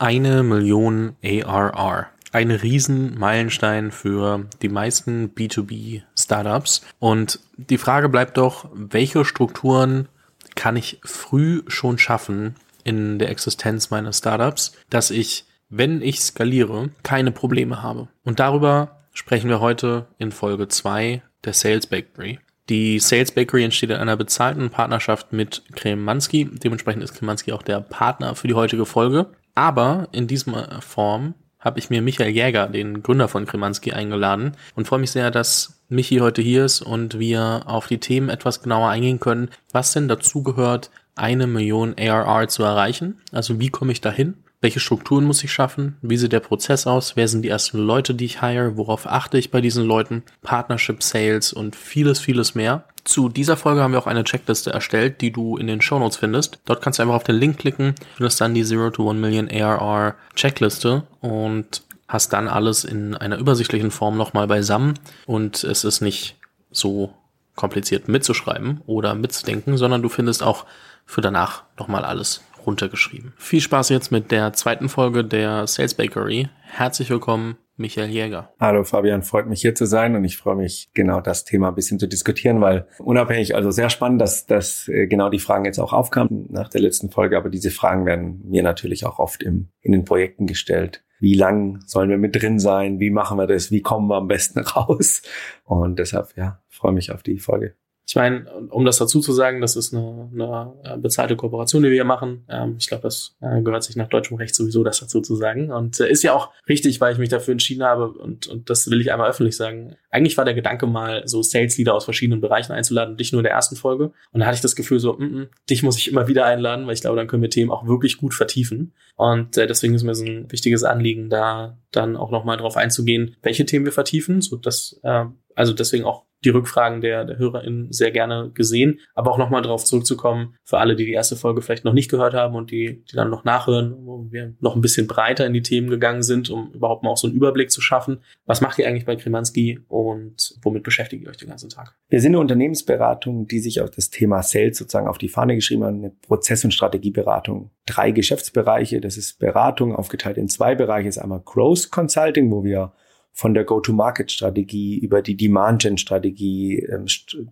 Eine Million ARR. Ein Riesenmeilenstein für die meisten B2B-Startups. Und die Frage bleibt doch, welche Strukturen kann ich früh schon schaffen in der Existenz meines Startups, dass ich, wenn ich skaliere, keine Probleme habe. Und darüber sprechen wir heute in Folge 2 der Sales Bakery. Die Sales Bakery entsteht in einer bezahlten Partnerschaft mit Kremanski. Dementsprechend ist Kremanski auch der Partner für die heutige Folge. Aber in dieser Form habe ich mir Michael Jäger, den Gründer von Kremanski, eingeladen und freue mich sehr, dass Michi heute hier ist und wir auf die Themen etwas genauer eingehen können, was denn dazu gehört, eine Million ARR zu erreichen. Also wie komme ich dahin? Welche Strukturen muss ich schaffen? Wie sieht der Prozess aus? Wer sind die ersten Leute, die ich hire? Worauf achte ich bei diesen Leuten? Partnership Sales und vieles, vieles mehr. Zu dieser Folge haben wir auch eine Checkliste erstellt, die du in den Shownotes findest. Dort kannst du einfach auf den Link klicken, findest dann die 0 to 1 Million ARR Checkliste und hast dann alles in einer übersichtlichen Form nochmal beisammen und es ist nicht so kompliziert mitzuschreiben oder mitzudenken, sondern du findest auch für danach nochmal alles runtergeschrieben. Viel Spaß jetzt mit der zweiten Folge der Sales Bakery. Herzlich willkommen, Michael Jäger. Hallo Fabian, freut mich hier zu sein und ich freue mich genau das Thema ein bisschen zu diskutieren, weil unabhängig, also sehr spannend, dass, dass äh, genau die Fragen jetzt auch aufkamen nach der letzten Folge, aber diese Fragen werden mir natürlich auch oft im, in den Projekten gestellt. Wie lang sollen wir mit drin sein? Wie machen wir das? Wie kommen wir am besten raus? Und deshalb, ja, freue mich auf die Folge. Ich meine, um das dazu zu sagen, das ist eine, eine äh, bezahlte Kooperation, die wir hier machen. Ähm, ich glaube, das äh, gehört sich nach deutschem Recht sowieso, das dazu zu sagen. Und äh, ist ja auch richtig, weil ich mich dafür entschieden habe und, und das will ich einmal öffentlich sagen. Eigentlich war der Gedanke mal, so Sales-Leader aus verschiedenen Bereichen einzuladen, dich nur in der ersten Folge. Und da hatte ich das Gefühl so, mm -mm, dich muss ich immer wieder einladen, weil ich glaube, dann können wir Themen auch wirklich gut vertiefen. Und äh, deswegen ist mir so ein wichtiges Anliegen, da dann auch nochmal drauf einzugehen, welche Themen wir vertiefen, so dass äh, also deswegen auch die Rückfragen der, der HörerInnen sehr gerne gesehen. Aber auch nochmal darauf zurückzukommen, für alle, die die erste Folge vielleicht noch nicht gehört haben und die, die dann noch nachhören, wo wir noch ein bisschen breiter in die Themen gegangen sind, um überhaupt mal auch so einen Überblick zu schaffen. Was macht ihr eigentlich bei Kremanski und womit beschäftigt ihr euch den ganzen Tag? Wir sind eine Unternehmensberatung, die sich auf das Thema Sales sozusagen auf die Fahne geschrieben hat, eine Prozess- und Strategieberatung. Drei Geschäftsbereiche, das ist Beratung, aufgeteilt in zwei Bereiche, das ist einmal Growth Consulting, wo wir von der Go-to-Market-Strategie über die Demand-Gen-Strategie, ähm,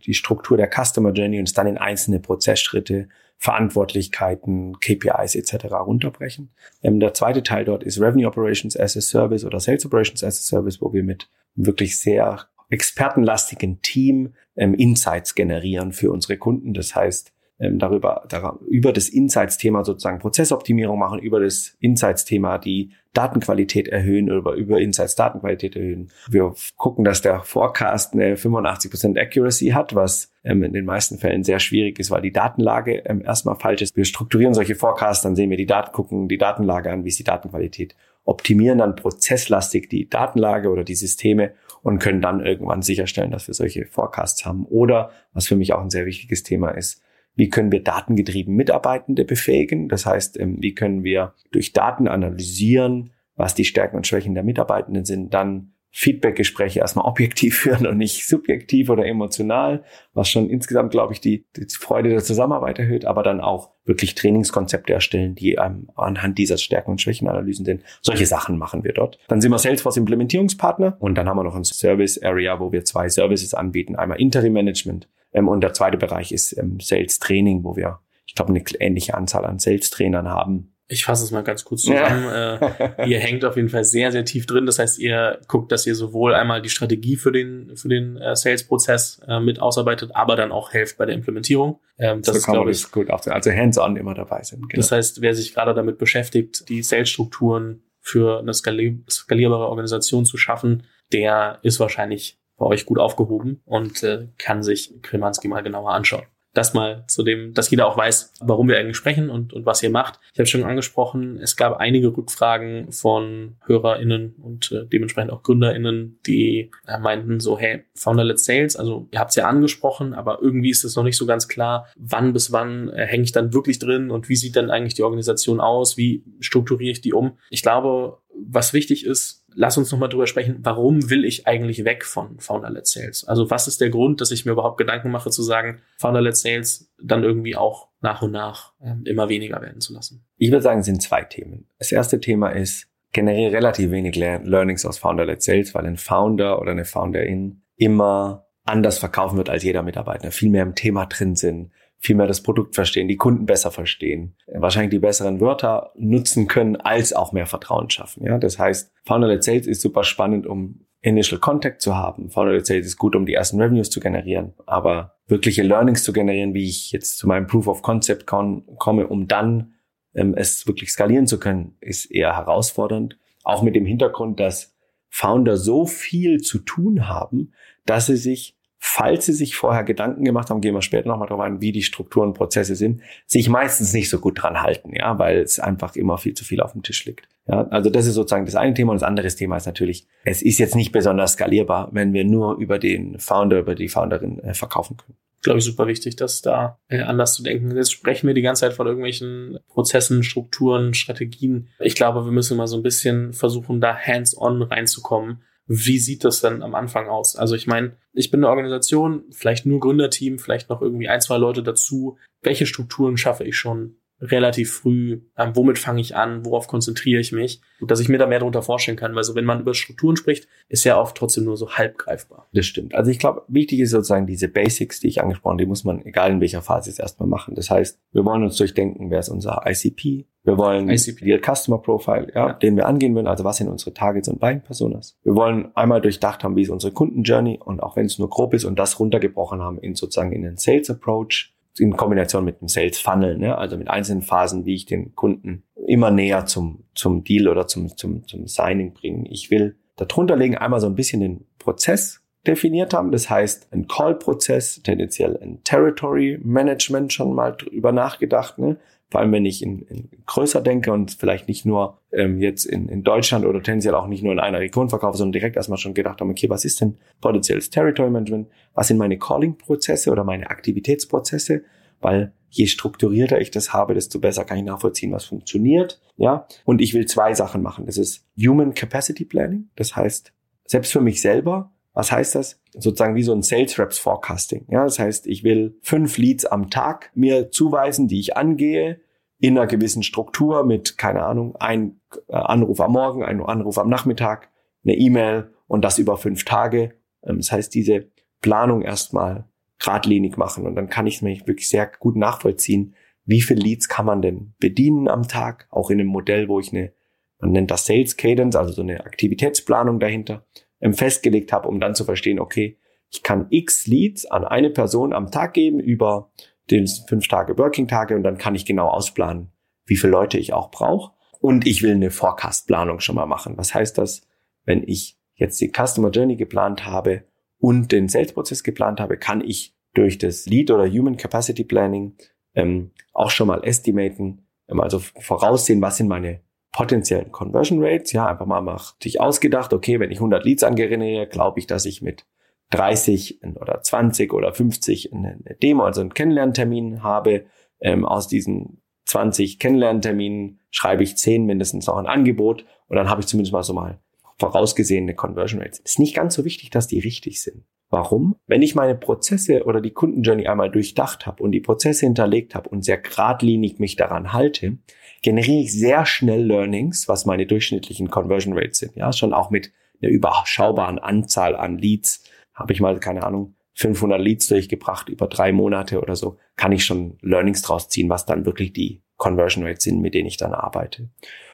die Struktur der Customer Journey und es dann in einzelne Prozessschritte, Verantwortlichkeiten, KPIs etc. runterbrechen. Ähm, der zweite Teil dort ist Revenue Operations as a Service oder Sales Operations as a Service, wo wir mit wirklich sehr expertenlastigen Team ähm, Insights generieren für unsere Kunden. Das heißt, ähm, darüber, darüber, über das Insights-Thema sozusagen Prozessoptimierung machen, über das Insights-Thema die Datenqualität erhöhen oder über Insights Datenqualität erhöhen. Wir gucken, dass der Forecast eine 85% Accuracy hat, was ähm, in den meisten Fällen sehr schwierig ist, weil die Datenlage ähm, erstmal falsch ist. Wir strukturieren solche Forecasts, dann sehen wir die Daten, gucken die Datenlage an, wie ist die Datenqualität, optimieren dann prozesslastig die Datenlage oder die Systeme und können dann irgendwann sicherstellen, dass wir solche Forecasts haben. Oder, was für mich auch ein sehr wichtiges Thema ist, wie können wir datengetrieben Mitarbeitende befähigen? Das heißt, ähm, wie können wir durch Daten analysieren, was die Stärken und Schwächen der Mitarbeitenden sind, dann Feedbackgespräche erstmal objektiv führen und nicht subjektiv oder emotional, was schon insgesamt, glaube ich, die, die Freude der Zusammenarbeit erhöht, aber dann auch wirklich Trainingskonzepte erstellen, die einem anhand dieser Stärken- und Schwächenanalysen sind. Solche Sachen machen wir dort. Dann sind wir Salesforce Implementierungspartner und dann haben wir noch ein Service Area, wo wir zwei Services anbieten. Einmal Interim Management ähm, und der zweite Bereich ist ähm, Sales Training, wo wir, ich glaube, eine ähnliche Anzahl an Sales Trainern haben. Ich fasse es mal ganz kurz zusammen. Ja. äh, ihr hängt auf jeden Fall sehr, sehr tief drin. Das heißt, ihr guckt, dass ihr sowohl einmal die Strategie für den, für den äh, Sales-Prozess äh, mit ausarbeitet, aber dann auch helft bei der Implementierung. Ähm, das so ist, glaube ich, gut auf, also hands-on immer dabei sind. Genau. Das heißt, wer sich gerade damit beschäftigt, die Sales-Strukturen für eine skalierbare Organisation zu schaffen, der ist wahrscheinlich bei euch gut aufgehoben und äh, kann sich Kremanski mal genauer anschauen. Das mal zu dem, dass jeder auch weiß, warum wir eigentlich sprechen und, und was ihr macht. Ich habe schon angesprochen, es gab einige Rückfragen von HörerInnen und äh, dementsprechend auch GründerInnen, die äh, meinten so, hey, Founder-led Sales, also ihr habt es ja angesprochen, aber irgendwie ist es noch nicht so ganz klar, wann bis wann äh, hänge ich dann wirklich drin und wie sieht dann eigentlich die Organisation aus, wie strukturiere ich die um. Ich glaube, was wichtig ist, lass uns nochmal drüber sprechen, warum will ich eigentlich weg von Founder-led Sales? Also was ist der Grund, dass ich mir überhaupt Gedanken mache zu sagen, Founder-led Sales dann irgendwie auch nach und nach ähm, immer weniger werden zu lassen? Ich würde sagen, es sind zwei Themen. Das erste Thema ist, generiere relativ wenig Learnings aus Founder-led Sales, weil ein Founder oder eine Founderin immer anders verkaufen wird als jeder Mitarbeiter, viel mehr im Thema drin sind, viel mehr das Produkt verstehen, die Kunden besser verstehen, wahrscheinlich die besseren Wörter nutzen können, als auch mehr Vertrauen schaffen. Ja, das heißt, Founder-led Sales ist super spannend, um Initial Contact zu haben. Founder-led Sales ist gut, um die ersten Revenues zu generieren, aber wirkliche Learnings zu generieren, wie ich jetzt zu meinem Proof of Concept komme, um dann ähm, es wirklich skalieren zu können, ist eher herausfordernd. Auch mit dem Hintergrund, dass Founder so viel zu tun haben, dass sie sich falls sie sich vorher Gedanken gemacht haben, gehen wir später nochmal drauf ein, wie die Strukturen und Prozesse sind, sich meistens nicht so gut dran halten, ja, weil es einfach immer viel zu viel auf dem Tisch liegt. Ja, also das ist sozusagen das eine Thema und das andere Thema ist natürlich, es ist jetzt nicht besonders skalierbar, wenn wir nur über den Founder, über die Founderin äh, verkaufen können. Glaube ich super wichtig, das da äh, anders zu denken. Jetzt sprechen wir die ganze Zeit von irgendwelchen Prozessen, Strukturen, Strategien. Ich glaube, wir müssen mal so ein bisschen versuchen, da hands-on reinzukommen wie sieht das denn am Anfang aus? Also ich meine, ich bin eine Organisation, vielleicht nur Gründerteam, vielleicht noch irgendwie ein, zwei Leute dazu. Welche Strukturen schaffe ich schon relativ früh? Ähm, womit fange ich an? Worauf konzentriere ich mich? Dass ich mir da mehr darunter vorstellen kann, weil so wenn man über Strukturen spricht, ist ja oft trotzdem nur so halb greifbar. Das stimmt. Also ich glaube, wichtig ist sozusagen diese Basics, die ich angesprochen habe, die muss man, egal in welcher Phase, jetzt erstmal machen. Das heißt, wir wollen uns durchdenken, wer ist unser ICP? Wir wollen ICP. Ideal Customer Profile, ja, ja, den wir angehen wollen. Also was sind unsere Targets und Buying Personas? Wir wollen einmal durchdacht haben, wie ist unsere Kundenjourney und auch wenn es nur grob ist und das runtergebrochen haben in sozusagen in den Sales Approach in Kombination mit dem Sales Funnel, ne? also mit einzelnen Phasen, wie ich den Kunden immer näher zum, zum Deal oder zum, zum, zum Signing bringen. Ich will darunter legen einmal so ein bisschen den Prozess definiert haben. Das heißt, ein Call-Prozess, tendenziell ein Territory Management schon mal drüber nachgedacht. Ne? Vor allem, wenn ich in, in größer denke und vielleicht nicht nur ähm, jetzt in, in Deutschland oder tendenziell auch nicht nur in einer Region verkaufe, sondern direkt erstmal schon gedacht haben, okay, was ist denn potenzielles Territory Management? Was sind meine Calling-Prozesse oder meine Aktivitätsprozesse? Weil je strukturierter ich das habe, desto besser kann ich nachvollziehen, was funktioniert. Ja, und ich will zwei Sachen machen. Das ist Human Capacity Planning. Das heißt, selbst für mich selber was heißt das? Sozusagen wie so ein Sales Reps Forecasting. Ja, das heißt, ich will fünf Leads am Tag mir zuweisen, die ich angehe, in einer gewissen Struktur mit, keine Ahnung, ein äh, Anruf am Morgen, ein Anruf am Nachmittag, eine E-Mail und das über fünf Tage. Ähm, das heißt, diese Planung erstmal geradlinig machen und dann kann ich es mir wirklich sehr gut nachvollziehen, wie viele Leads kann man denn bedienen am Tag, auch in einem Modell, wo ich eine, man nennt das Sales Cadence, also so eine Aktivitätsplanung dahinter festgelegt habe, um dann zu verstehen, okay, ich kann x Leads an eine Person am Tag geben über den fünf Tage Working Tage und dann kann ich genau ausplanen, wie viele Leute ich auch brauche. Und ich will eine Forecast-Planung schon mal machen. Was heißt das, wenn ich jetzt die Customer Journey geplant habe und den Sales-Prozess geplant habe, kann ich durch das Lead oder Human Capacity Planning ähm, auch schon mal estimaten, ähm, also voraussehen, was sind meine potenziellen Conversion Rates, ja, einfach mal macht sich ausgedacht, okay, wenn ich 100 Leads angeneriere, glaube ich, dass ich mit 30 oder 20 oder 50 eine Demo, also einen Kennenlerntermin habe. Ähm, aus diesen 20 Kennenlernterminen schreibe ich 10 mindestens noch ein Angebot und dann habe ich zumindest mal so mal vorausgesehene Conversion Rates. Ist nicht ganz so wichtig, dass die richtig sind. Warum? Wenn ich meine Prozesse oder die Kundenjourney einmal durchdacht habe und die Prozesse hinterlegt habe und sehr geradlinig mich daran halte, generiere ich sehr schnell Learnings, was meine durchschnittlichen Conversion Rates sind. Ja, schon auch mit einer überschaubaren Anzahl an Leads. Habe ich mal, keine Ahnung, 500 Leads durchgebracht über drei Monate oder so, kann ich schon Learnings draus ziehen, was dann wirklich die Conversion Rates sind, mit denen ich dann arbeite.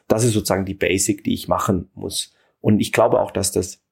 Das ist sozusagen die Basic, die ich machen muss. Und ich glaube auch, dass das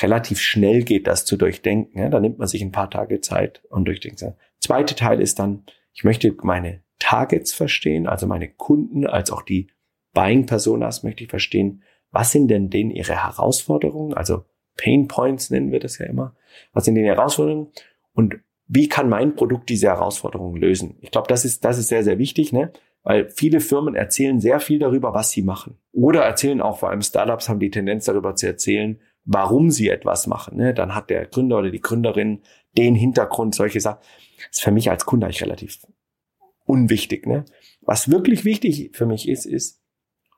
relativ schnell geht, das zu durchdenken. Ja, da nimmt man sich ein paar Tage Zeit und durchdenkt. Zweite Teil ist dann, ich möchte meine Targets verstehen, also meine Kunden, als auch die Buying Personas möchte ich verstehen. Was sind denn denen ihre Herausforderungen? Also Pain Points nennen wir das ja immer. Was sind denn die Herausforderungen? Und wie kann mein Produkt diese Herausforderungen lösen? Ich glaube, das ist, das ist sehr, sehr wichtig, ne? Weil viele Firmen erzählen sehr viel darüber, was sie machen. Oder erzählen auch, vor allem Startups haben die Tendenz darüber zu erzählen, warum sie etwas machen. Ne? Dann hat der Gründer oder die Gründerin den Hintergrund, solche Sachen. Das ist für mich als Kunde eigentlich relativ unwichtig. Ne? Was wirklich wichtig für mich ist, ist,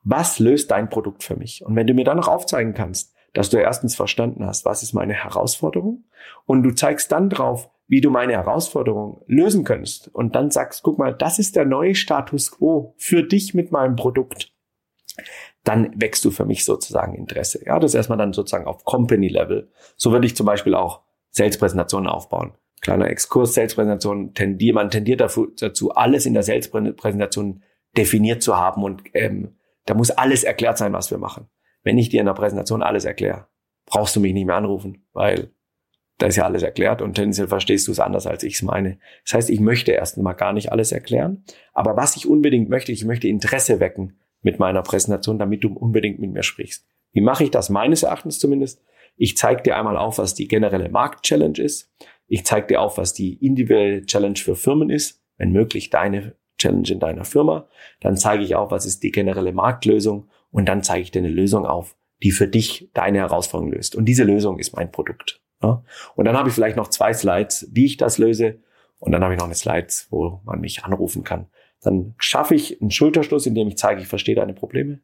was löst dein Produkt für mich? Und wenn du mir dann noch aufzeigen kannst, dass du erstens verstanden hast, was ist meine Herausforderung und du zeigst dann drauf, wie du meine Herausforderung lösen könntest und dann sagst, guck mal, das ist der neue Status quo für dich mit meinem Produkt. Dann wächst du für mich sozusagen Interesse. Ja, das erstmal dann sozusagen auf Company Level. So würde ich zum Beispiel auch Sales-Präsentationen aufbauen. Kleiner Exkurs, Sales-Präsentation, tendiert, man tendiert dazu, alles in der Sales-Präsentation definiert zu haben und ähm, da muss alles erklärt sein, was wir machen. Wenn ich dir in der Präsentation alles erkläre, brauchst du mich nicht mehr anrufen, weil da ist ja alles erklärt und tendenziell verstehst du es anders, als ich es meine. Das heißt, ich möchte erst mal gar nicht alles erklären, aber was ich unbedingt möchte, ich möchte Interesse wecken mit meiner Präsentation, damit du unbedingt mit mir sprichst. Wie mache ich das meines Erachtens zumindest? Ich zeige dir einmal auf, was die generelle Markt-Challenge ist. Ich zeige dir auf, was die individuelle Challenge für Firmen ist, wenn möglich deine Challenge in deiner Firma. Dann zeige ich auf, was ist die generelle Marktlösung und dann zeige ich dir eine Lösung auf, die für dich deine Herausforderung löst. Und diese Lösung ist mein Produkt. Ja? Und dann habe ich vielleicht noch zwei Slides, wie ich das löse. Und dann habe ich noch eine Slides, wo man mich anrufen kann. Dann schaffe ich einen Schulterschluss, indem ich zeige, ich verstehe deine Probleme.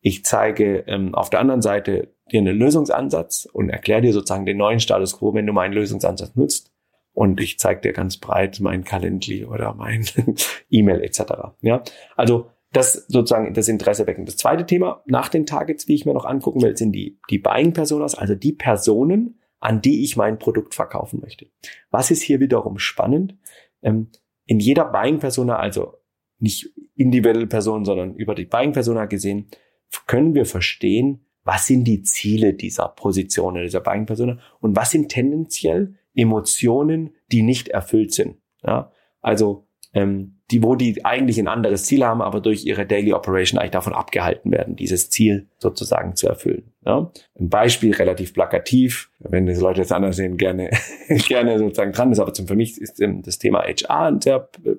Ich zeige ähm, auf der anderen Seite dir einen Lösungsansatz und erkläre dir sozusagen den neuen Status quo, wenn du meinen Lösungsansatz nutzt und ich zeige dir ganz breit mein Calendly oder mein E-Mail etc. Ja, also das sozusagen das Interesse wecken. Das zweite Thema nach den Targets, wie ich mir noch angucken will, sind die die Buying Personas, also die Personen, an die ich mein Produkt verkaufen möchte. Was ist hier wiederum spannend? Ähm, in jeder Buying Persona, also nicht individuelle Personen, sondern über die Buying Persona gesehen, können wir verstehen, was sind die Ziele dieser Positionen, dieser Buying Persona und was sind tendenziell Emotionen, die nicht erfüllt sind. Ja? Also ähm, die, wo die eigentlich ein anderes Ziel haben, aber durch ihre Daily Operation eigentlich davon abgehalten werden, dieses Ziel sozusagen zu erfüllen. Ja? Ein Beispiel relativ plakativ, wenn die Leute das anders sehen, gerne, gerne sozusagen dran ist, aber zum, für mich ist ähm, das Thema HR ein sehr äh,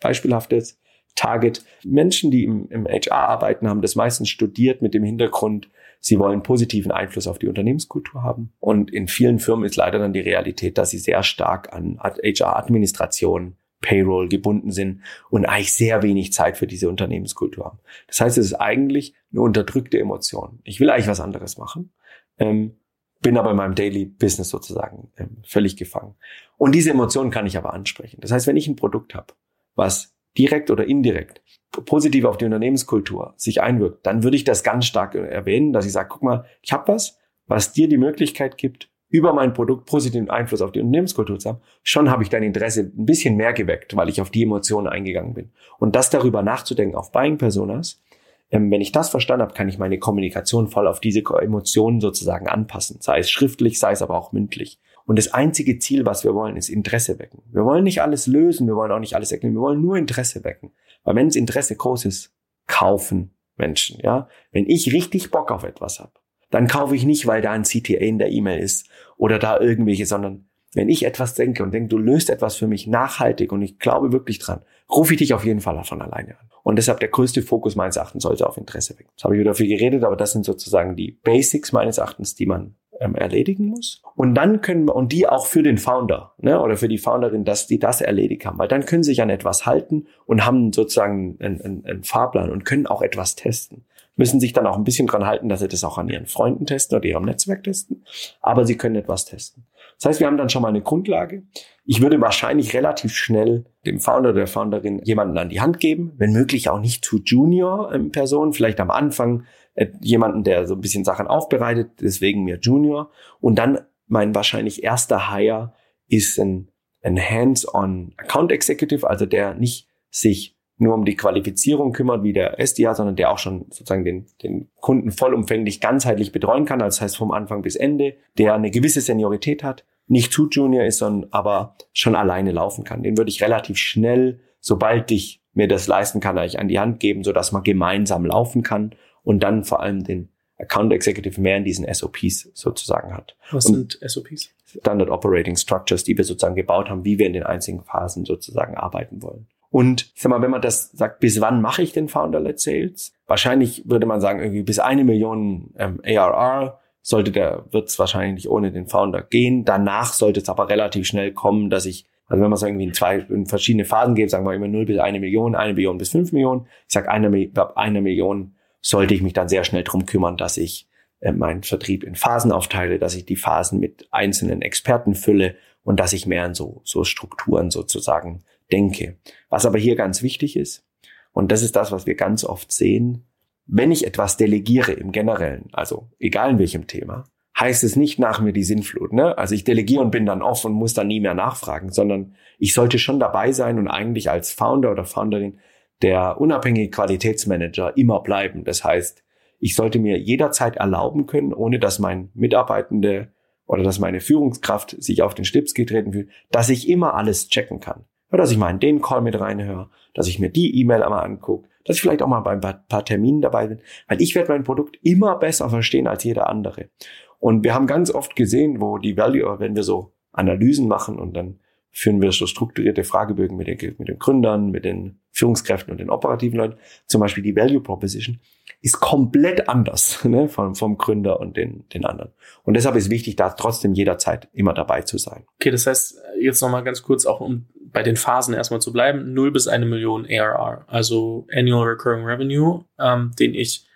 beispielhaftes Target. Menschen, die im, im HR arbeiten, haben das meistens studiert mit dem Hintergrund, Sie wollen positiven Einfluss auf die Unternehmenskultur haben. Und in vielen Firmen ist leider dann die Realität, dass sie sehr stark an HR-Administration, Payroll gebunden sind und eigentlich sehr wenig Zeit für diese Unternehmenskultur haben. Das heißt, es ist eigentlich eine unterdrückte Emotion. Ich will eigentlich was anderes machen, ähm, bin aber in meinem Daily Business sozusagen ähm, völlig gefangen. Und diese Emotionen kann ich aber ansprechen. Das heißt, wenn ich ein Produkt habe, was direkt oder indirekt positiv auf die Unternehmenskultur sich einwirkt, dann würde ich das ganz stark erwähnen, dass ich sage, guck mal, ich habe was, was dir die Möglichkeit gibt, über mein Produkt positiven Einfluss auf die Unternehmenskultur zu haben, schon habe ich dein Interesse ein bisschen mehr geweckt, weil ich auf die Emotionen eingegangen bin. Und das darüber nachzudenken auf Buying Personas, ähm, wenn ich das verstanden habe, kann ich meine Kommunikation voll auf diese Emotionen sozusagen anpassen, sei es schriftlich, sei es aber auch mündlich. Und das einzige Ziel, was wir wollen, ist Interesse wecken. Wir wollen nicht alles lösen, wir wollen auch nicht alles erklären, wir wollen nur Interesse wecken. Weil wenn das Interesse groß ist, kaufen Menschen, ja. Wenn ich richtig Bock auf etwas habe, dann kaufe ich nicht, weil da ein CTA in der E-Mail ist oder da irgendwelche, sondern wenn ich etwas denke und denke, du löst etwas für mich nachhaltig und ich glaube wirklich dran, rufe ich dich auf jeden Fall von alleine an. Und deshalb der größte Fokus meines Erachtens sollte auf Interesse wecken. Das habe ich wieder viel geredet, aber das sind sozusagen die Basics meines Erachtens, die man ähm, erledigen muss. Und dann können wir, und die auch für den Founder, ne, oder für die Founderin, dass die das erledigt haben, weil dann können sie sich an etwas halten und haben sozusagen einen, einen, einen Fahrplan und können auch etwas testen. Müssen sich dann auch ein bisschen dran halten, dass sie das auch an ihren Freunden testen oder ihrem Netzwerk testen. Aber sie können etwas testen. Das heißt, wir haben dann schon mal eine Grundlage. Ich würde wahrscheinlich relativ schnell dem Founder oder der Founderin jemanden an die Hand geben, wenn möglich auch nicht zu Junior-Personen, vielleicht am Anfang äh, jemanden, der so ein bisschen Sachen aufbereitet, deswegen mir Junior. Und dann mein wahrscheinlich erster Hire ist ein, ein Hands-on Account Executive, also der nicht sich nur um die Qualifizierung kümmert wie der SDA, sondern der auch schon sozusagen den, den Kunden vollumfänglich ganzheitlich betreuen kann, also das heißt vom Anfang bis Ende, der eine gewisse Seniorität hat, nicht zu Junior ist, sondern aber schon alleine laufen kann. Den würde ich relativ schnell, sobald ich mir das leisten kann, eigentlich an die Hand geben, so dass man gemeinsam laufen kann und dann vor allem den Account Executive mehr in diesen SOPs sozusagen hat. Was und sind SOPs? Standard Operating Structures, die wir sozusagen gebaut haben, wie wir in den einzigen Phasen sozusagen arbeiten wollen. Und ich sag mal, wenn man das sagt, bis wann mache ich den Founder-led Sales? Wahrscheinlich würde man sagen, irgendwie bis eine Million ähm, ARR sollte der, wird es wahrscheinlich nicht ohne den Founder gehen. Danach sollte es aber relativ schnell kommen, dass ich, also wenn man es irgendwie in zwei, in verschiedene Phasen geht, sagen wir immer 0 bis eine Million, eine Million bis fünf Millionen. Ich sage, eine, eine Million sollte ich mich dann sehr schnell drum kümmern, dass ich äh, meinen Vertrieb in Phasen aufteile, dass ich die Phasen mit einzelnen Experten fülle und dass ich mehr in so, so Strukturen sozusagen denke. Was aber hier ganz wichtig ist, und das ist das, was wir ganz oft sehen, wenn ich etwas delegiere im Generellen, also egal in welchem Thema, heißt es nicht nach mir die Sinnflut. Ne? Also ich delegiere und bin dann off und muss dann nie mehr nachfragen, sondern ich sollte schon dabei sein und eigentlich als Founder oder Founderin der unabhängige Qualitätsmanager immer bleiben. Das heißt, ich sollte mir jederzeit erlauben können, ohne dass mein Mitarbeitende oder dass meine Führungskraft sich auf den Stips getreten fühlt, dass ich immer alles checken kann. Dass ich mal in den Call mit reinhöre, dass ich mir die E-Mail einmal angucke, dass ich vielleicht auch mal bei ein paar Terminen dabei bin, weil ich werde mein Produkt immer besser verstehen als jeder andere. Und wir haben ganz oft gesehen, wo die Value, wenn wir so Analysen machen und dann führen wir so strukturierte Fragebögen mit den, mit den Gründern, mit den Führungskräften und den operativen Leuten, zum Beispiel die Value Proposition, ist komplett anders ne, vom, vom Gründer und den, den anderen. Und deshalb ist wichtig, da trotzdem jederzeit immer dabei zu sein. Okay, das heißt, jetzt nochmal ganz kurz auch, um bei den Phasen erstmal zu bleiben, 0 bis eine Million ARR, also Annual Recurring Revenue, ähm, den ich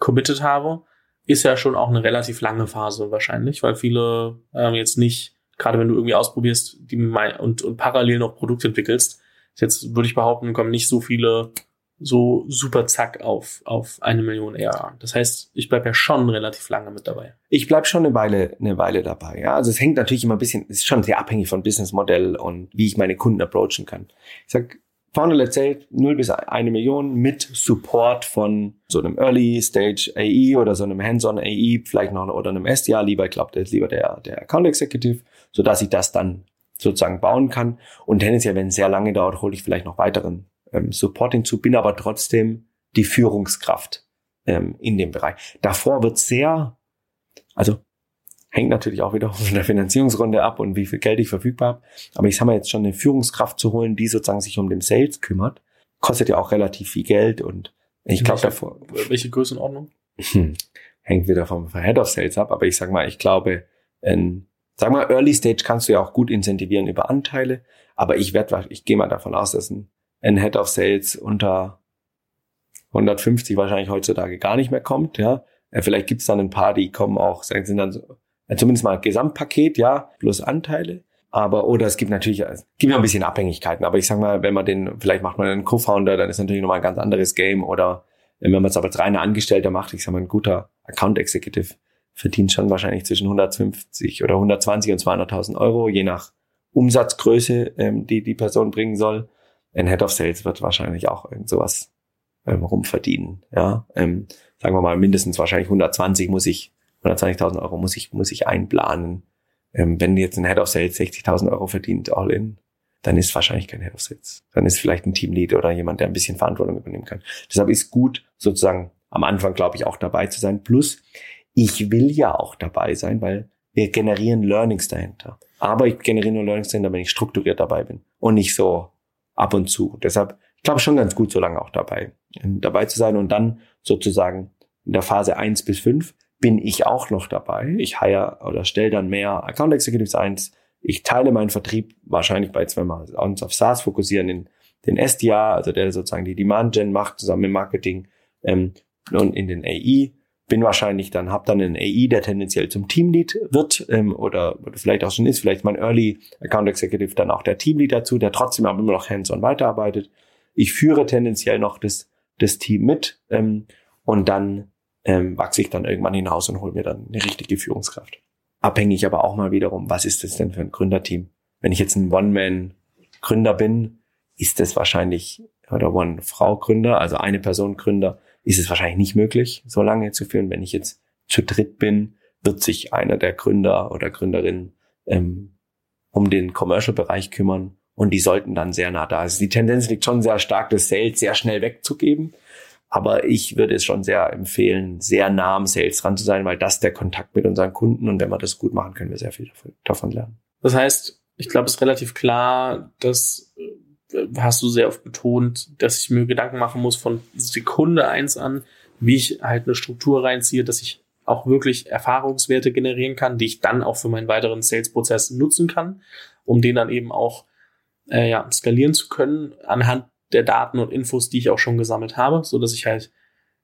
committed habe ist ja schon auch eine relativ lange Phase wahrscheinlich, weil viele ähm, jetzt nicht, gerade wenn du irgendwie ausprobierst die und, und parallel noch Produkte entwickelst, jetzt würde ich behaupten, kommen nicht so viele so super zack auf, auf eine Million ARR. Das heißt, ich bleibe ja schon relativ lange mit dabei. Ich bleibe schon eine Weile, eine Weile dabei. Ja, also es hängt natürlich immer ein bisschen, es ist schon sehr abhängig von Businessmodell und wie ich meine Kunden approachen kann. Ich sag, Foundel erzählt 0 bis 1 Million mit Support von so einem Early Stage AE oder so einem Hands-on AE, vielleicht noch oder einem SDA, lieber, ich glaube, der ist lieber der, der Account Executive, so dass ich das dann sozusagen bauen kann. Und tendenziell, wenn es sehr lange dauert, hole ich vielleicht noch weiteren ähm, Support hinzu, bin aber trotzdem die Führungskraft ähm, in dem Bereich. Davor wird sehr, also Hängt natürlich auch wieder von der Finanzierungsrunde ab und wie viel Geld ich verfügbar habe. Aber ich sage mal jetzt schon eine Führungskraft zu holen, die sozusagen sich um den Sales kümmert, kostet ja auch relativ viel Geld und ich glaube davor. Welche Größenordnung? Hm, hängt wieder vom Head of Sales ab, aber ich sag mal, ich glaube, in, sag mal, Early Stage kannst du ja auch gut incentivieren über Anteile, aber ich werde, ich gehe mal davon aus, dass ein, ein Head of Sales unter 150 wahrscheinlich heutzutage gar nicht mehr kommt, ja. Äh, vielleicht gibt's dann ein paar, die kommen auch, sind dann so zumindest mal Gesamtpaket, ja, plus Anteile. Aber, oder es gibt natürlich, es gibt ja ein bisschen Abhängigkeiten. Aber ich sag mal, wenn man den, vielleicht macht man einen Co-Founder, dann ist natürlich nochmal ein ganz anderes Game. Oder wenn man es aber als reiner Angestellter macht, ich sag mal, ein guter Account Executive verdient schon wahrscheinlich zwischen 150 oder 120 und 200.000 Euro, je nach Umsatzgröße, ähm, die die Person bringen soll. Ein Head of Sales wird wahrscheinlich auch irgend sowas ähm, rumverdienen. Ja, ähm, sagen wir mal mindestens wahrscheinlich 120 muss ich 120.000 Euro muss ich, muss ich einplanen. Ähm, wenn jetzt ein Head of Sales 60.000 Euro verdient, all in, dann ist wahrscheinlich kein Head of Sales. Dann ist vielleicht ein Teamlead oder jemand, der ein bisschen Verantwortung übernehmen kann. Deshalb ist gut, sozusagen am Anfang, glaube ich, auch dabei zu sein. Plus, ich will ja auch dabei sein, weil wir generieren Learnings dahinter. Aber ich generiere nur Learnings dahinter, wenn ich strukturiert dabei bin und nicht so ab und zu. Deshalb, ich glaube schon ganz gut, so lange auch dabei, dabei zu sein und dann sozusagen in der Phase eins bis fünf bin ich auch noch dabei. Ich hire oder stelle dann mehr Account Executives ein. Ich teile meinen Vertrieb wahrscheinlich bei zwei Mal uns auf SaaS fokussieren, in den SDA, also der sozusagen die Demand Gen macht, zusammen mit Marketing ähm, und in den AI. Bin wahrscheinlich dann, hab dann einen AI, der tendenziell zum Teamlead wird ähm, oder, oder vielleicht auch schon ist, vielleicht mein Early Account Executive dann auch der Teamlead dazu, der trotzdem aber immer noch hands-on weiterarbeitet. Ich führe tendenziell noch das, das Team mit ähm, und dann ähm, wachse ich dann irgendwann hinaus und hole mir dann eine richtige Führungskraft. Abhängig aber auch mal wiederum, was ist das denn für ein Gründerteam? Wenn ich jetzt ein One-Man-Gründer bin, ist das wahrscheinlich, oder One-Frau-Gründer, also eine Person-Gründer, ist es wahrscheinlich nicht möglich, so lange zu führen. Wenn ich jetzt zu dritt bin, wird sich einer der Gründer oder Gründerinnen ähm, um den Commercial-Bereich kümmern und die sollten dann sehr nah da. Also die Tendenz liegt schon sehr stark, das Sales sehr schnell wegzugeben. Aber ich würde es schon sehr empfehlen, sehr nah am Sales dran zu sein, weil das der Kontakt mit unseren Kunden und wenn wir das gut machen, können wir sehr viel davon lernen. Das heißt, ich glaube, es ist relativ klar, dass hast du sehr oft betont, dass ich mir Gedanken machen muss von Sekunde eins an, wie ich halt eine Struktur reinziehe, dass ich auch wirklich Erfahrungswerte generieren kann, die ich dann auch für meinen weiteren Sales-Prozess nutzen kann, um den dann eben auch äh, ja, skalieren zu können anhand der Daten und Infos, die ich auch schon gesammelt habe, so dass ich halt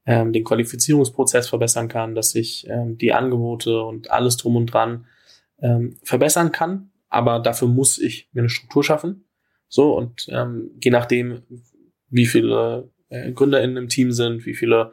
ähm, den Qualifizierungsprozess verbessern kann, dass ich ähm, die Angebote und alles drum und dran ähm, verbessern kann. Aber dafür muss ich mir eine Struktur schaffen. So, und ähm, je nachdem, wie viele äh, GründerInnen im Team sind, wie viele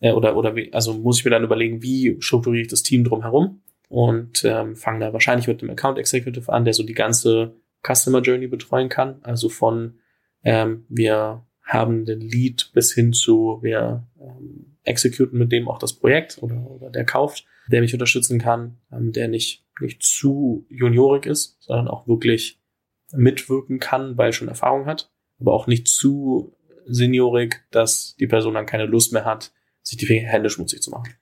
äh, oder oder wie, also muss ich mir dann überlegen, wie strukturiere ich das Team drumherum und ähm, fange da wahrscheinlich mit dem Account Executive an, der so die ganze Customer Journey betreuen kann. Also von ähm, wir haben den Lead bis hin zu wir ähm, executen mit dem auch das Projekt oder, oder der kauft, der mich unterstützen kann, ähm, der nicht nicht zu juniorig ist, sondern auch wirklich mitwirken kann, weil schon Erfahrung hat, aber auch nicht zu seniorig, dass die Person dann keine Lust mehr hat, sich die Hände schmutzig zu machen.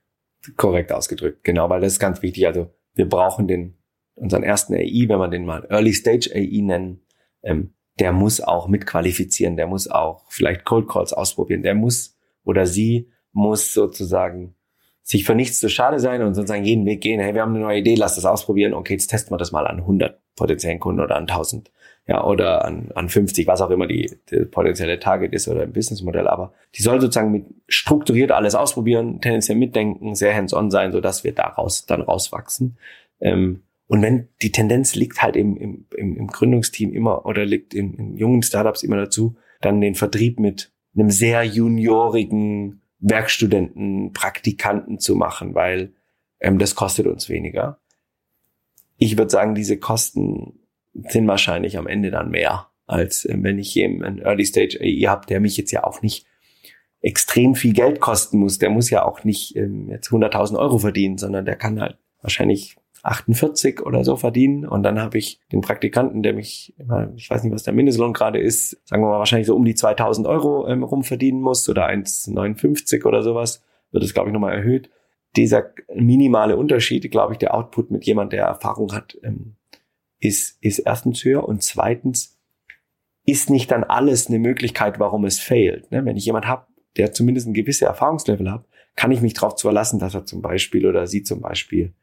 Korrekt ausgedrückt, genau, weil das ist ganz wichtig. Also wir brauchen den unseren ersten AI, wenn man den mal Early Stage AI nennen, ähm, der muss auch mitqualifizieren, der muss auch vielleicht Cold Calls ausprobieren, der muss oder sie muss sozusagen sich für nichts zu schade sein und sozusagen jeden Weg gehen. Hey, wir haben eine neue Idee, lass das ausprobieren. Okay, jetzt testen wir das mal an 100 potenziellen Kunden oder an 1000 ja, oder an, an 50, was auch immer die, die potenzielle Target ist oder ein Businessmodell. Aber die soll sozusagen mit strukturiert alles ausprobieren, tendenziell mitdenken, sehr hands-on sein, so dass wir daraus dann rauswachsen. Ähm, und wenn die Tendenz liegt halt im, im, im Gründungsteam immer oder liegt in, in jungen Startups immer dazu, dann den Vertrieb mit einem sehr juniorigen Werkstudenten, Praktikanten zu machen, weil ähm, das kostet uns weniger. Ich würde sagen, diese Kosten sind wahrscheinlich am Ende dann mehr, als äh, wenn ich eben einen Early Stage AI habe, der mich jetzt ja auch nicht extrem viel Geld kosten muss. Der muss ja auch nicht ähm, jetzt 100.000 Euro verdienen, sondern der kann halt wahrscheinlich 48 oder so verdienen und dann habe ich den Praktikanten, der mich, ich weiß nicht, was der Mindestlohn gerade ist, sagen wir mal wahrscheinlich so um die 2000 Euro ähm, rumverdienen muss oder 1,59 oder sowas, wird es glaube ich nochmal erhöht. Dieser minimale Unterschied, glaube ich, der Output mit jemand, der Erfahrung hat, ähm, ist, ist erstens höher und zweitens ist nicht dann alles eine Möglichkeit, warum es failt. Ne? Wenn ich jemand habe, der zumindest ein gewisses Erfahrungslevel hat, kann ich mich darauf verlassen, dass er zum Beispiel oder sie zum Beispiel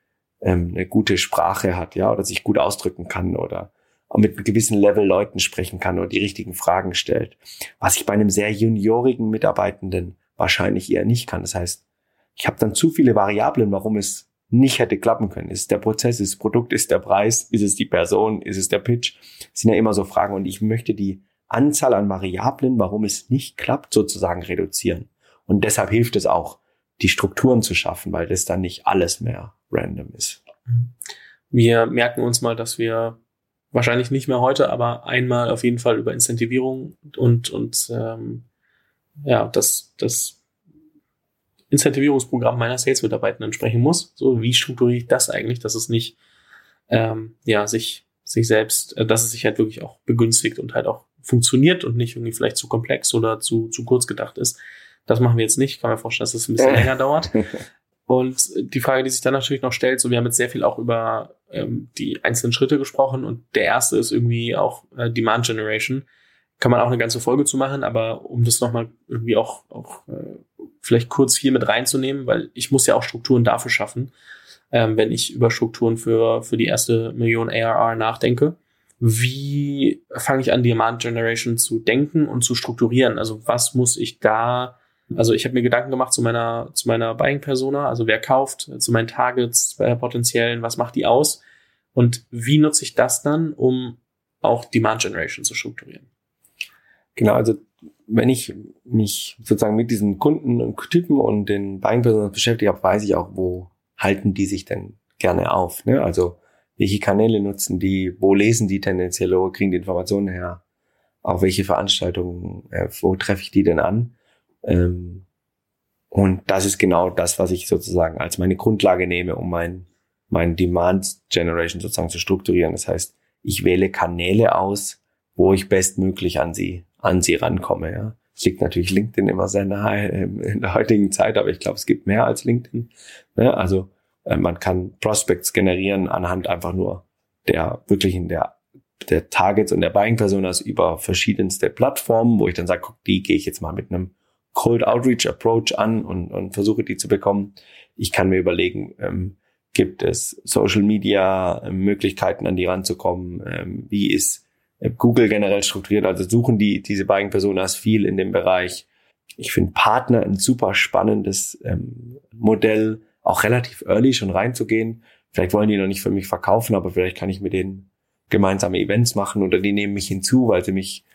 ähm, eine gute Sprache hat, ja, oder sich gut ausdrücken kann oder mit einem gewissen Level Leuten sprechen kann oder die richtigen Fragen stellt. Was ich bei einem sehr juniorigen Mitarbeitenden wahrscheinlich eher nicht kann. Das heißt, ich habe dann zu viele Variablen, warum es nicht hätte klappen können. Ist es der Prozess, ist das Produkt, ist der Preis, ist es die Person, ist es der Pitch? Das sind ja immer so Fragen und ich möchte die Anzahl an Variablen, warum es nicht klappt, sozusagen reduzieren. Und deshalb hilft es auch, die Strukturen zu schaffen, weil das dann nicht alles mehr random ist. Wir merken uns mal, dass wir wahrscheinlich nicht mehr heute, aber einmal auf jeden Fall über Incentivierung und, und ähm, ja, das, das Incentivierungsprogramm meiner Sales-Mitarbeitenden sprechen muss. So, wie strukturiere ich das eigentlich, dass es nicht, ähm, ja, sich, sich selbst, äh, dass es sich halt wirklich auch begünstigt und halt auch funktioniert und nicht irgendwie vielleicht zu komplex oder zu, zu kurz gedacht ist. Das machen wir jetzt nicht. Ich kann mir vorstellen, dass es das ein bisschen länger dauert. Und die Frage, die sich dann natürlich noch stellt, so wir haben jetzt sehr viel auch über ähm, die einzelnen Schritte gesprochen und der erste ist irgendwie auch äh, Demand Generation. Kann man auch eine ganze Folge zu machen, aber um das nochmal irgendwie auch, auch äh, vielleicht kurz hier mit reinzunehmen, weil ich muss ja auch Strukturen dafür schaffen, ähm, wenn ich über Strukturen für, für die erste Million ARR nachdenke. Wie fange ich an, Demand Generation zu denken und zu strukturieren? Also was muss ich da, also ich habe mir Gedanken gemacht zu meiner, zu meiner Buying-Persona, also wer kauft, zu meinen Targets, äh, potenziellen, was macht die aus? Und wie nutze ich das dann, um auch Demand Generation zu strukturieren? Genau, also wenn ich mich sozusagen mit diesen Kunden und Typen und den Buying-Personen beschäftige weiß ich auch, wo halten die sich denn gerne auf. Ne? Also welche Kanäle nutzen die, wo lesen die tendenziell, wo kriegen die Informationen her, auf welche Veranstaltungen, äh, wo treffe ich die denn an. Ähm, und das ist genau das, was ich sozusagen als meine Grundlage nehme, um mein, mein Demand Generation sozusagen zu strukturieren. Das heißt, ich wähle Kanäle aus, wo ich bestmöglich an sie an sie rankomme. Ja. Es liegt natürlich LinkedIn immer sehr nahe in der heutigen Zeit, aber ich glaube, es gibt mehr als LinkedIn. Ne? Also äh, man kann Prospects generieren anhand einfach nur der wirklichen der der Targets und der Buying Personas über verschiedenste Plattformen, wo ich dann sage, guck, die gehe ich jetzt mal mit einem Cold Outreach Approach an und, und versuche die zu bekommen. Ich kann mir überlegen, ähm, gibt es Social Media Möglichkeiten an die ranzukommen? Ähm, wie ist Google generell strukturiert, also suchen die diese beiden Personas viel in dem Bereich Ich finde Partner ein super spannendes ähm, Modell, auch relativ early schon reinzugehen. Vielleicht wollen die noch nicht für mich verkaufen, aber vielleicht kann ich mit denen gemeinsame Events machen oder die nehmen mich hinzu, weil sie mich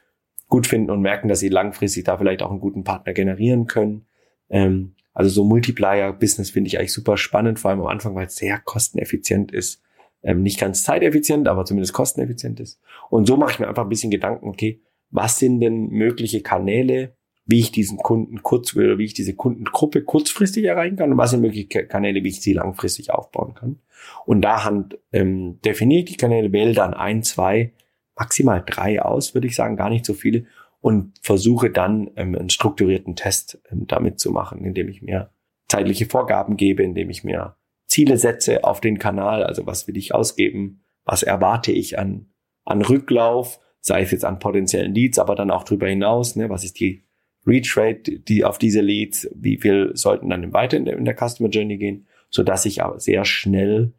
gut finden und merken, dass sie langfristig da vielleicht auch einen guten Partner generieren können. Ähm, also so Multiplier-Business finde ich eigentlich super spannend, vor allem am Anfang, weil es sehr kosteneffizient ist. Ähm, nicht ganz zeiteffizient, aber zumindest kosteneffizient ist. Und so mache ich mir einfach ein bisschen Gedanken, okay, was sind denn mögliche Kanäle, wie ich diesen Kunden kurz oder wie ich diese Kundengruppe kurzfristig erreichen kann und was sind mögliche Kanäle, wie ich sie langfristig aufbauen kann. Und da hand, ähm, definiere ich die Kanäle, wähle dann ein, zwei, maximal drei aus, würde ich sagen, gar nicht so viele und versuche dann ähm, einen strukturierten Test ähm, damit zu machen, indem ich mir zeitliche Vorgaben gebe, indem ich mir Ziele setze auf den Kanal, also was will ich ausgeben, was erwarte ich an, an Rücklauf, sei es jetzt an potenziellen Leads, aber dann auch darüber hinaus, ne, was ist die Reach Rate, die auf diese Leads, wie viel sollten dann weiter in der, in der Customer Journey gehen, so dass ich aber sehr schnell,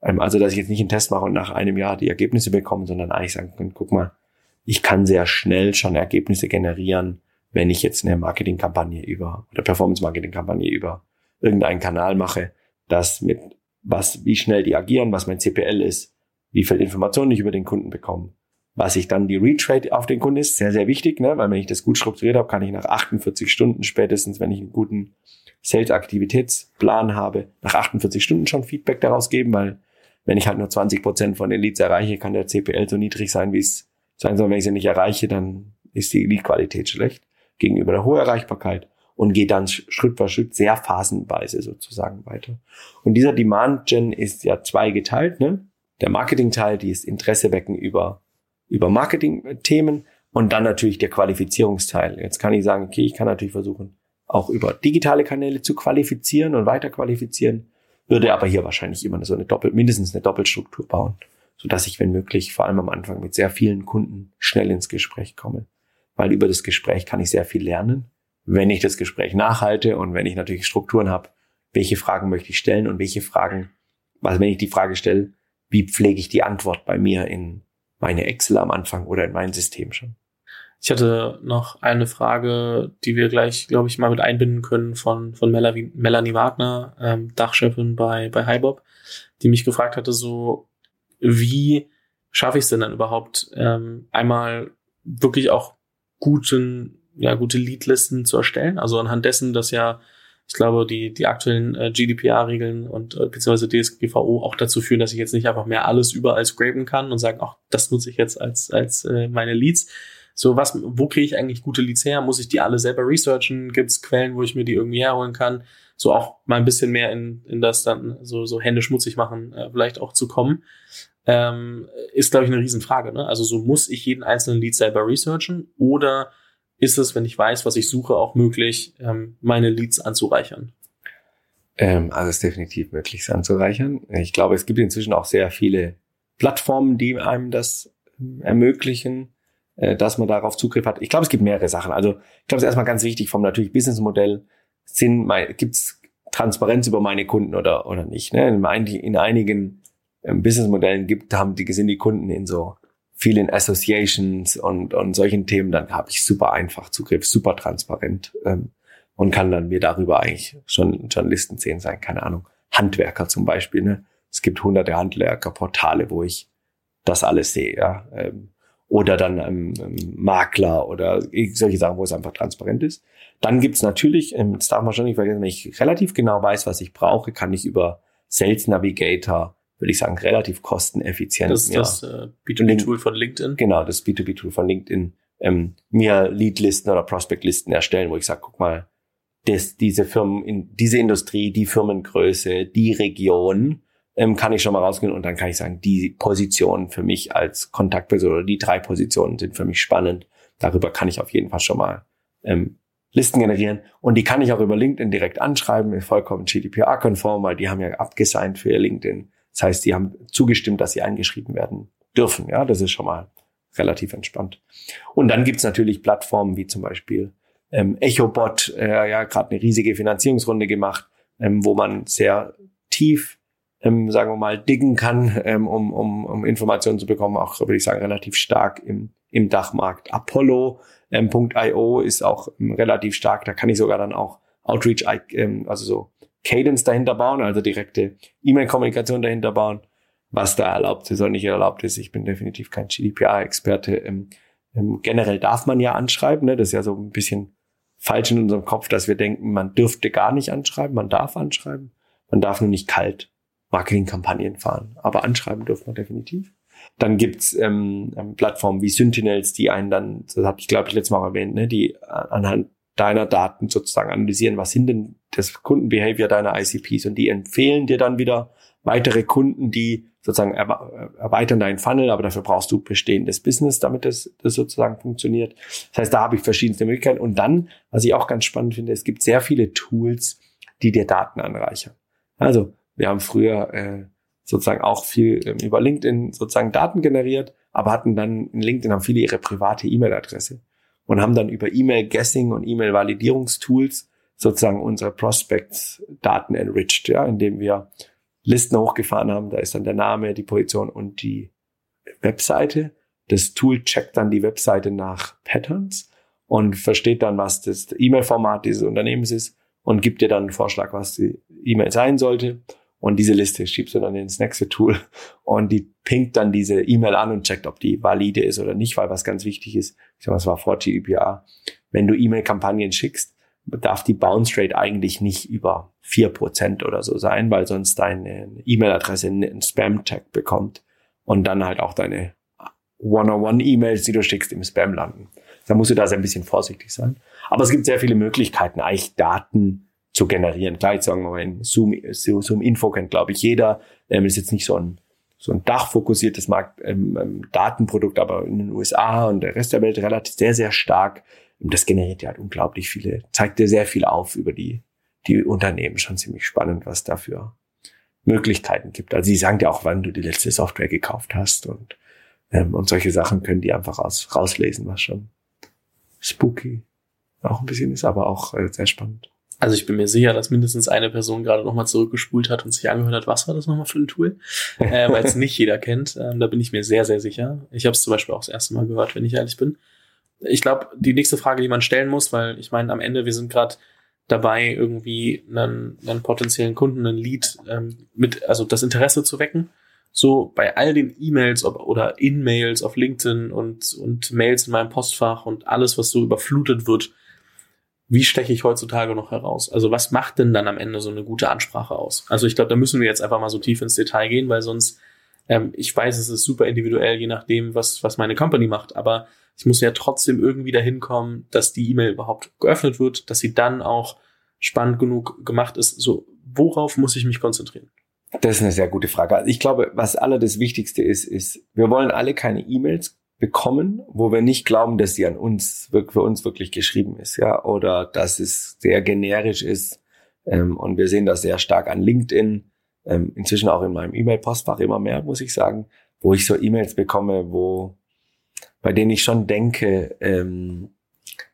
ähm, also dass ich jetzt nicht einen Test mache und nach einem Jahr die Ergebnisse bekomme, sondern eigentlich sagen kann, guck mal, ich kann sehr schnell schon Ergebnisse generieren, wenn ich jetzt eine Marketingkampagne über oder Performance-Marketing-Kampagne über irgendeinen Kanal mache, das mit was, wie schnell die agieren, was mein CPL ist, wie viel Informationen ich über den Kunden bekomme, was ich dann die Reach Rate auf den Kunden ist, sehr, sehr wichtig, ne? weil wenn ich das gut strukturiert habe, kann ich nach 48 Stunden spätestens, wenn ich einen guten Sales-Aktivitätsplan habe, nach 48 Stunden schon Feedback daraus geben, weil wenn ich halt nur 20 Prozent von den Leads erreiche, kann der CPL so niedrig sein, wie es sein soll. Wenn ich sie nicht erreiche, dann ist die Lead-Qualität schlecht gegenüber der hohen Erreichbarkeit und geht dann Schritt für Schritt sehr phasenweise sozusagen weiter. Und dieser Demand-Gen ist ja zweigeteilt. Ne? Der Marketing-Teil, die ist Interesse wecken über über Marketing-Themen und dann natürlich der Qualifizierungsteil. Jetzt kann ich sagen, okay, ich kann natürlich versuchen, auch über digitale Kanäle zu qualifizieren und weiter qualifizieren, würde aber hier wahrscheinlich immer so eine Doppel, mindestens eine Doppelstruktur bauen, so dass ich, wenn möglich, vor allem am Anfang mit sehr vielen Kunden schnell ins Gespräch komme. Weil über das Gespräch kann ich sehr viel lernen. Wenn ich das Gespräch nachhalte und wenn ich natürlich Strukturen habe, welche Fragen möchte ich stellen und welche Fragen, also wenn ich die Frage stelle, wie pflege ich die Antwort bei mir in meine Excel am Anfang oder in mein System schon. Ich hatte noch eine Frage, die wir gleich, glaube ich, mal mit einbinden können von, von Melanie, Melanie Wagner, ähm, Dachchefin bei, bei HiBob, die mich gefragt hatte, so, wie schaffe ich es denn dann überhaupt, ähm, einmal wirklich auch guten, ja, gute Leadlisten zu erstellen? Also anhand dessen, dass ja ich glaube, die, die aktuellen äh, GDPR-Regeln und äh, beziehungsweise DSGVO auch dazu führen, dass ich jetzt nicht einfach mehr alles überall scrapen kann und sagen, ach, das nutze ich jetzt als, als äh, meine Leads. So, was, wo kriege ich eigentlich gute Leads her? Muss ich die alle selber researchen? Gibt es Quellen, wo ich mir die irgendwie herholen kann? So auch mal ein bisschen mehr in, in das dann so, so Hände schmutzig machen, äh, vielleicht auch zu kommen. Ähm, ist, glaube ich, eine Riesenfrage. Ne? Also so muss ich jeden einzelnen Lead selber researchen oder ist es, wenn ich weiß, was ich suche, auch möglich, ähm, meine Leads anzureichern? Ähm, also es ist definitiv möglich, es anzureichern. Ich glaube, es gibt inzwischen auch sehr viele Plattformen, die einem das ähm, ermöglichen, äh, dass man darauf Zugriff hat. Ich glaube, es gibt mehrere Sachen. Also ich glaube, es ist erstmal ganz wichtig vom natürlich Businessmodell, gibt es Transparenz über meine Kunden oder, oder nicht. Ne? In, in einigen ähm, Businessmodellen gibt, haben die, sind die Kunden in so vielen Associations und, und solchen Themen, dann habe ich super einfach Zugriff, super transparent ähm, und kann dann mir darüber eigentlich schon Journalisten sehen sein, keine Ahnung. Handwerker zum Beispiel, ne? Es gibt hunderte Handwerkerportale, wo ich das alles sehe, ja. Ähm, oder dann ähm, Makler oder solche Sachen, wo es einfach transparent ist. Dann gibt's natürlich, ähm, das darf man schon nicht vergessen, wenn ich relativ genau weiß, was ich brauche, kann ich über Sales Navigator würde ich sagen, relativ kosteneffizient. Das ist das äh, B2B-Tool von LinkedIn? Genau, das B2B-Tool von LinkedIn. Ähm, mir Leadlisten oder Prospectlisten erstellen, wo ich sage, guck mal, das, diese Firmen, in, diese Industrie, die Firmengröße, die Region, ähm, kann ich schon mal rausgehen und dann kann ich sagen, die Position für mich als Kontaktperson oder die drei Positionen sind für mich spannend. Darüber kann ich auf jeden Fall schon mal ähm, Listen generieren und die kann ich auch über LinkedIn direkt anschreiben, vollkommen GDPR-konform, weil die haben ja abgesigned für ihr LinkedIn. Das heißt, die haben zugestimmt, dass sie eingeschrieben werden dürfen. Ja, das ist schon mal relativ entspannt. Und dann gibt's natürlich Plattformen wie zum Beispiel ähm, EchoBot, äh, ja, gerade eine riesige Finanzierungsrunde gemacht, ähm, wo man sehr tief, ähm, sagen wir mal, diggen kann, ähm, um, um, um Informationen zu bekommen, auch würde ich sagen, relativ stark im, im Dachmarkt. Apollo.io ähm, ist auch ähm, relativ stark. Da kann ich sogar dann auch Outreach, ähm, also so Cadence dahinter bauen, also direkte E-Mail-Kommunikation dahinter bauen, was da erlaubt ist oder nicht erlaubt ist. Ich bin definitiv kein GDPR-Experte. Ähm, ähm, generell darf man ja anschreiben, ne? das ist ja so ein bisschen falsch in unserem Kopf, dass wir denken, man dürfte gar nicht anschreiben, man darf anschreiben, man darf nur nicht kalt Marketingkampagnen fahren, aber anschreiben dürfen wir definitiv. Dann gibt's ähm, ähm, Plattformen wie Sentinels, die einen dann, das habe ich glaube ich letztes Mal erwähnt, ne, die anhand deiner Daten sozusagen analysieren, was sind denn das Kundenbehavior deiner ICPs und die empfehlen dir dann wieder weitere Kunden, die sozusagen erweitern deinen Funnel, aber dafür brauchst du bestehendes Business, damit das, das sozusagen funktioniert. Das heißt, da habe ich verschiedenste Möglichkeiten. Und dann, was ich auch ganz spannend finde, es gibt sehr viele Tools, die dir Daten anreichern. Also wir haben früher äh, sozusagen auch viel ähm, über LinkedIn sozusagen Daten generiert, aber hatten dann in LinkedIn haben viele ihre private E-Mail-Adresse und haben dann über E-Mail-Guessing und E-Mail-Validierungstools sozusagen unsere Prospects Daten enriched, ja, indem wir Listen hochgefahren haben. Da ist dann der Name, die Position und die Webseite. Das Tool checkt dann die Webseite nach Patterns und versteht dann, was das E-Mail-Format dieses Unternehmens ist und gibt dir dann einen Vorschlag, was die E-Mail sein sollte. Und diese Liste schiebst du dann ins nächste Tool und die pinkt dann diese E-Mail an und checkt, ob die valide ist oder nicht, weil was ganz wichtig ist, ich sag mal, es war vor GDPR, wenn du E-Mail-Kampagnen schickst, darf die Bounce Rate eigentlich nicht über vier Prozent oder so sein, weil sonst deine E-Mail-Adresse einen Spam-Tag bekommt und dann halt auch deine One-on-One-E-Mails, die du schickst, im Spam landen. Da musst du da sehr ein bisschen vorsichtig sein. Aber es gibt sehr viele Möglichkeiten, eigentlich Daten zu generieren. Klar, jetzt sagen wir mal, in Zoom, Zoom Info kennt, glaube ich, jeder. Ähm, ist jetzt nicht so ein, so ein dachfokussiertes Markt, ähm, ähm Datenprodukt, aber in den USA und der Rest der Welt relativ sehr, sehr stark das generiert ja halt unglaublich viele, zeigt dir sehr viel auf über die, die Unternehmen. Schon ziemlich spannend, was da für Möglichkeiten gibt. Also sie sagen dir auch, wann du die letzte Software gekauft hast und, ähm, und solche Sachen können die einfach raus, rauslesen, was schon spooky auch ein bisschen ist, aber auch äh, sehr spannend. Also ich bin mir sicher, dass mindestens eine Person gerade nochmal zurückgespult hat und sich angehört hat, was war das nochmal für ein Tool? äh, Weil es nicht jeder kennt. Ähm, da bin ich mir sehr, sehr sicher. Ich habe es zum Beispiel auch das erste Mal gehört, wenn ich ehrlich bin ich glaube, die nächste Frage, die man stellen muss, weil ich meine, am Ende, wir sind gerade dabei, irgendwie einen, einen potenziellen Kunden, einen Lead ähm, mit, also das Interesse zu wecken. So bei all den E-Mails oder In-Mails auf LinkedIn und, und Mails in meinem Postfach und alles, was so überflutet wird, wie steche ich heutzutage noch heraus? Also was macht denn dann am Ende so eine gute Ansprache aus? Also ich glaube, da müssen wir jetzt einfach mal so tief ins Detail gehen, weil sonst, ähm, ich weiß, es ist super individuell, je nachdem, was, was meine Company macht, aber ich muss ja trotzdem irgendwie dahin kommen, dass die E-Mail überhaupt geöffnet wird, dass sie dann auch spannend genug gemacht ist. So, worauf muss ich mich konzentrieren? Das ist eine sehr gute Frage. Ich glaube, was aller das Wichtigste ist, ist, wir wollen alle keine E-Mails bekommen, wo wir nicht glauben, dass sie an uns, für uns wirklich geschrieben ist, ja, oder dass es sehr generisch ist. Ähm, und wir sehen das sehr stark an LinkedIn, ähm, inzwischen auch in meinem E-Mail-Postfach immer mehr, muss ich sagen, wo ich so E-Mails bekomme, wo bei denen ich schon denke, ähm,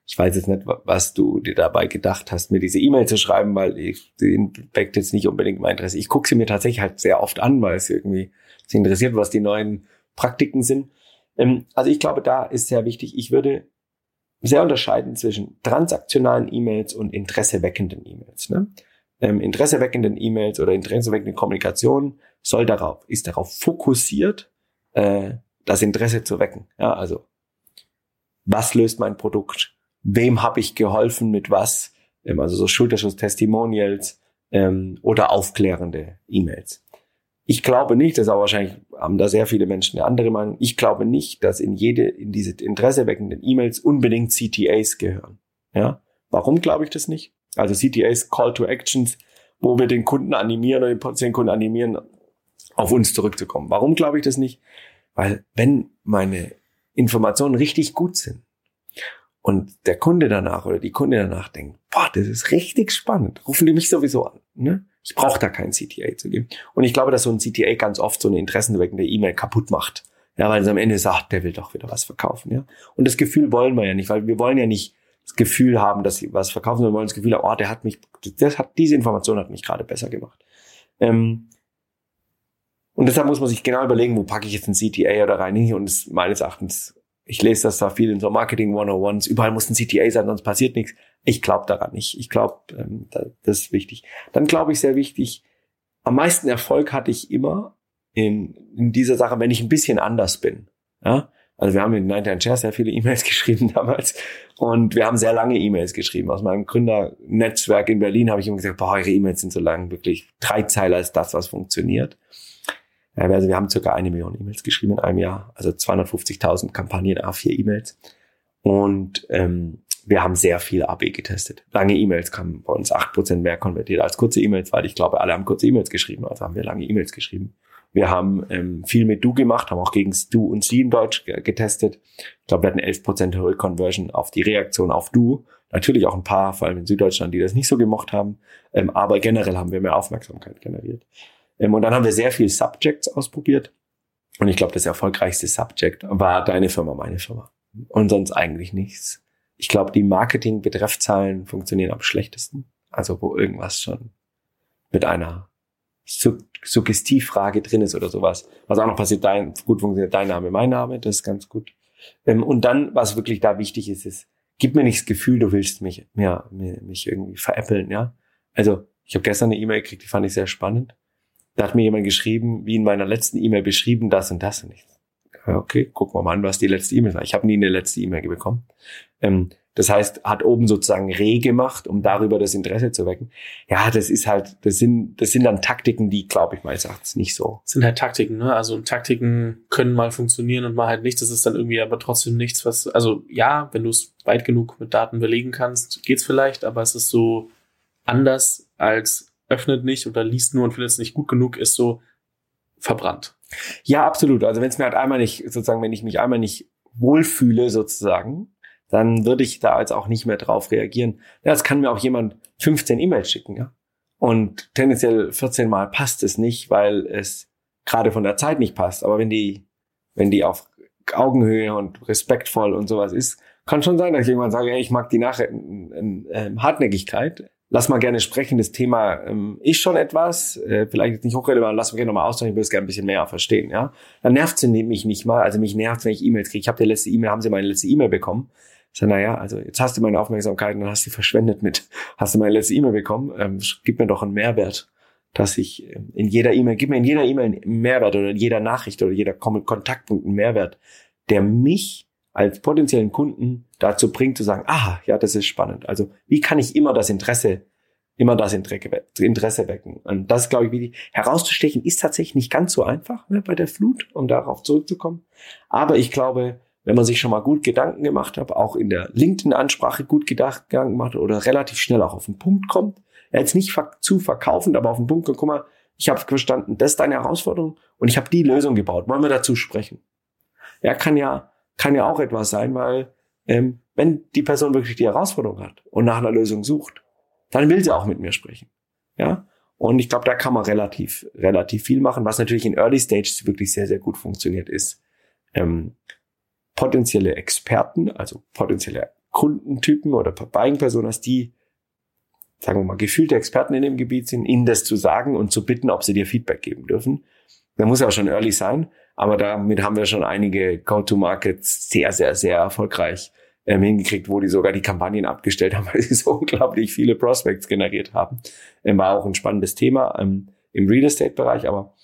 ich weiß jetzt nicht, was du dir dabei gedacht hast, mir diese E-Mail zu schreiben, weil ich den weckt jetzt nicht unbedingt mein Interesse. Ich gucke sie mir tatsächlich halt sehr oft an, weil es irgendwie sie interessiert, was die neuen Praktiken sind. Ähm, also ich glaube, da ist sehr wichtig. Ich würde sehr unterscheiden zwischen transaktionalen E-Mails und interesseweckenden E-Mails. Ne? Ähm, interesseweckenden E-Mails oder interesseweckende Kommunikation soll darauf, ist darauf fokussiert, äh, das Interesse zu wecken. Ja, also was löst mein Produkt? Wem habe ich geholfen mit was? Ähm, also so Schulterschuss-Testimonials ähm, oder aufklärende E-Mails. Ich glaube nicht, das ist auch wahrscheinlich haben da sehr viele Menschen eine andere Meinung. Ich glaube nicht, dass in jede in diese interesseweckenden E-Mails unbedingt CTAs gehören. Ja, warum glaube ich das nicht? Also CTAs Call to Actions, wo wir den Kunden animieren oder den potenziellen Kunden animieren, auf uns zurückzukommen. Warum glaube ich das nicht? Weil wenn meine Informationen richtig gut sind und der Kunde danach oder die Kunde danach denkt, boah, das ist richtig spannend, rufen die mich sowieso an. Ne? Ich brauche da keinen CTA zu geben. Und ich glaube, dass so ein CTA ganz oft so eine interessenweckende E-Mail kaputt macht. Ja, weil es am Ende sagt, der will doch wieder was verkaufen. Ja? Und das Gefühl wollen wir ja nicht, weil wir wollen ja nicht das Gefühl haben, dass sie was verkaufen, sondern wir wollen das Gefühl haben, oh, der hat mich, das hat, diese Information hat mich gerade besser gemacht. Ähm, und deshalb muss man sich genau überlegen, wo packe ich jetzt ein CTA oder rein. Und es, meines Erachtens ich lese das da viel in so Marketing 101s, überall muss ein CTA sein, sonst passiert nichts. Ich glaube daran nicht. Ich glaube, ähm, das ist wichtig. Dann glaube ich sehr wichtig, am meisten Erfolg hatte ich immer in, in dieser Sache, wenn ich ein bisschen anders bin. Ja? Also wir haben in 99 Chairs sehr viele E-Mails geschrieben damals und wir haben sehr lange E-Mails geschrieben. Aus meinem Gründernetzwerk in Berlin habe ich immer gesagt, boah, eure E-Mails sind so lang, wirklich drei Zeiler ist das, was funktioniert. Also wir haben circa eine Million E-Mails geschrieben in einem Jahr, also 250.000 Kampagnen, A4 E-Mails. Und ähm, wir haben sehr viel AB getestet. Lange E-Mails kamen bei uns acht Prozent mehr konvertiert als kurze E-Mails, weil ich glaube, alle haben kurze E-Mails geschrieben, also haben wir lange E-Mails geschrieben. Wir haben ähm, viel mit Du gemacht, haben auch gegen Du und Sie in Deutsch getestet. Ich glaube, wir hatten 11% höhere Conversion auf die Reaktion auf Du. Natürlich auch ein paar, vor allem in Süddeutschland, die das nicht so gemocht haben. Ähm, aber generell haben wir mehr Aufmerksamkeit generiert. Ähm, und dann haben wir sehr viel Subjects ausprobiert. Und ich glaube, das erfolgreichste Subject war deine Firma, meine Firma. Und sonst eigentlich nichts. Ich glaube, die Marketing-Betreffzahlen funktionieren am schlechtesten. Also wo irgendwas schon mit einer Suggestivfrage drin ist oder sowas. Was auch noch passiert, dein, gut funktioniert dein Name, mein Name, das ist ganz gut. Ähm, und dann, was wirklich da wichtig ist, ist, gib mir nicht das Gefühl, du willst mich, ja, mich irgendwie veräppeln, ja. Also, ich habe gestern eine E-Mail gekriegt, die fand ich sehr spannend. Da hat mir jemand geschrieben, wie in meiner letzten E-Mail beschrieben, das und das und ich. Okay, gucken wir mal an, was die letzte E-Mail war. Ich habe nie eine letzte E-Mail bekommen. Ähm, das heißt, hat oben sozusagen Reh gemacht, um darüber das Interesse zu wecken. Ja, das ist halt, das sind, das sind dann Taktiken, die, glaube ich, meines Erachtens nicht so. Das sind halt Taktiken, ne? Also Taktiken können mal funktionieren und mal halt nicht. Das ist dann irgendwie aber trotzdem nichts, was, also ja, wenn du es weit genug mit Daten belegen kannst, geht's vielleicht, aber es ist so anders als öffnet nicht oder liest nur und findet es nicht gut genug, ist so verbrannt. Ja, absolut. Also wenn es mir halt einmal nicht, sozusagen, wenn ich mich einmal nicht wohlfühle, sozusagen, dann würde ich da als auch nicht mehr drauf reagieren. Ja, es kann mir auch jemand 15 E-Mails schicken, ja. Und tendenziell 14 Mal passt es nicht, weil es gerade von der Zeit nicht passt. Aber wenn die, wenn die auf Augenhöhe und respektvoll und sowas ist, kann schon sein, dass ich irgendwann sage, ey, ich mag die Nach äh, äh, Hartnäckigkeit. Lass mal gerne sprechen. Das Thema ähm, ist schon etwas, äh, vielleicht nicht hochrelevant, lass mal gerne nochmal austauschen, ich würde es gerne ein bisschen mehr verstehen. Ja, Dann nervt sie mich nicht mal. Also mich nervt wenn ich E-Mails kriege. Ich habe die letzte E-Mail, haben sie meine letzte E-Mail bekommen? Ich sage, naja, also jetzt hast du meine Aufmerksamkeit und dann hast du verschwendet mit, hast du meine letzte E-Mail bekommen, ähm, gib mir doch einen Mehrwert, dass ich ähm, in jeder E-Mail, gib mir in jeder E-Mail einen Mehrwert oder in jeder Nachricht oder jeder Kontaktpunkt einen Mehrwert, der mich als potenziellen Kunden dazu bringt zu sagen, ah, ja, das ist spannend. Also wie kann ich immer das Interesse, immer das Interesse wecken? Und das, glaube ich, wie herauszustechen, ist tatsächlich nicht ganz so einfach ne, bei der Flut, um darauf zurückzukommen. Aber ich glaube, wenn man sich schon mal gut Gedanken gemacht hat, auch in der LinkedIn-Ansprache gut Gedanken gemacht oder relativ schnell auch auf den Punkt kommt, jetzt nicht zu verkaufend, aber auf den Punkt kommt, guck mal, ich habe verstanden, das ist deine Herausforderung und ich habe die Lösung gebaut. Wollen wir dazu sprechen? Ja, kann ja, kann ja auch etwas sein, weil ähm, wenn die Person wirklich die Herausforderung hat und nach einer Lösung sucht, dann will sie auch mit mir sprechen. Ja, und ich glaube, da kann man relativ, relativ viel machen. Was natürlich in Early Stages wirklich sehr, sehr gut funktioniert, ist ähm, potenzielle Experten, also potenzielle Kundentypen oder Buying Personas, die, sagen wir mal, gefühlte Experten in dem Gebiet sind, ihnen das zu sagen und zu bitten, ob sie dir Feedback geben dürfen. Da muss ja schon early sein, aber damit haben wir schon einige Go-to-Markets sehr, sehr, sehr erfolgreich ähm, hingekriegt, wo die sogar die Kampagnen abgestellt haben, weil sie so unglaublich viele Prospects generiert haben. Ähm, war auch ein spannendes Thema ähm, im Real Estate-Bereich, aber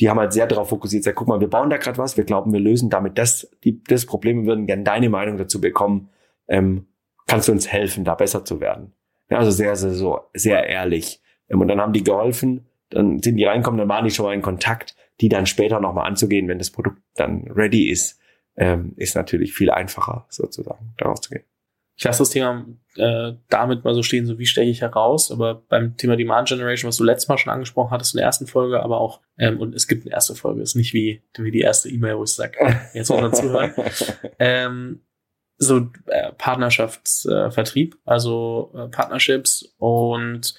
die haben halt sehr darauf fokussiert, sagt, guck mal, wir bauen da gerade was, wir glauben, wir lösen damit das, die, das Problem, wir würden gerne deine Meinung dazu bekommen. Ähm, kannst du uns helfen, da besser zu werden? Ja, also sehr, sehr, so, sehr ehrlich. Ähm, und dann haben die geholfen, dann sind die reinkommen, dann waren die schon mal in Kontakt, die dann später nochmal anzugehen, wenn das Produkt dann ready ist, ähm, ist natürlich viel einfacher, sozusagen, darauf zu gehen ich lasse das Thema äh, damit mal so stehen, so wie steche ich heraus. Aber beim Thema Demand Generation, was du letztes Mal schon angesprochen hattest in der ersten Folge, aber auch, ähm, und es gibt eine erste Folge, ist nicht wie, wie die erste E-Mail, wo ich sage, jetzt muss man zuhören. ähm, so äh, Partnerschaftsvertrieb, äh, also äh, Partnerships und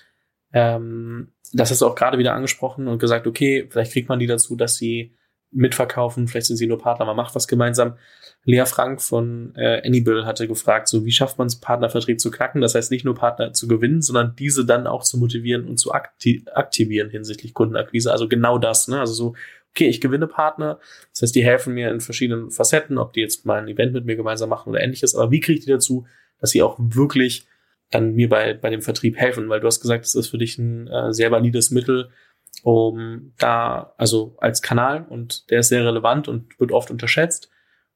ähm, das hast du auch gerade wieder angesprochen und gesagt, okay, vielleicht kriegt man die dazu, dass sie mitverkaufen, vielleicht sind sie nur Partner, man macht was gemeinsam. Lea Frank von äh, Anybill hatte gefragt, so wie schafft man es, Partnervertrieb zu knacken? Das heißt nicht nur Partner zu gewinnen, sondern diese dann auch zu motivieren und zu akti aktivieren hinsichtlich Kundenakquise. Also genau das, ne? Also so, okay, ich gewinne Partner, das heißt, die helfen mir in verschiedenen Facetten, ob die jetzt mal ein Event mit mir gemeinsam machen oder ähnliches, aber wie kriege ich die dazu, dass sie auch wirklich dann mir bei, bei dem Vertrieb helfen, weil du hast gesagt, das ist für dich ein äh, sehr valides Mittel, um da, also als Kanal und der ist sehr relevant und wird oft unterschätzt.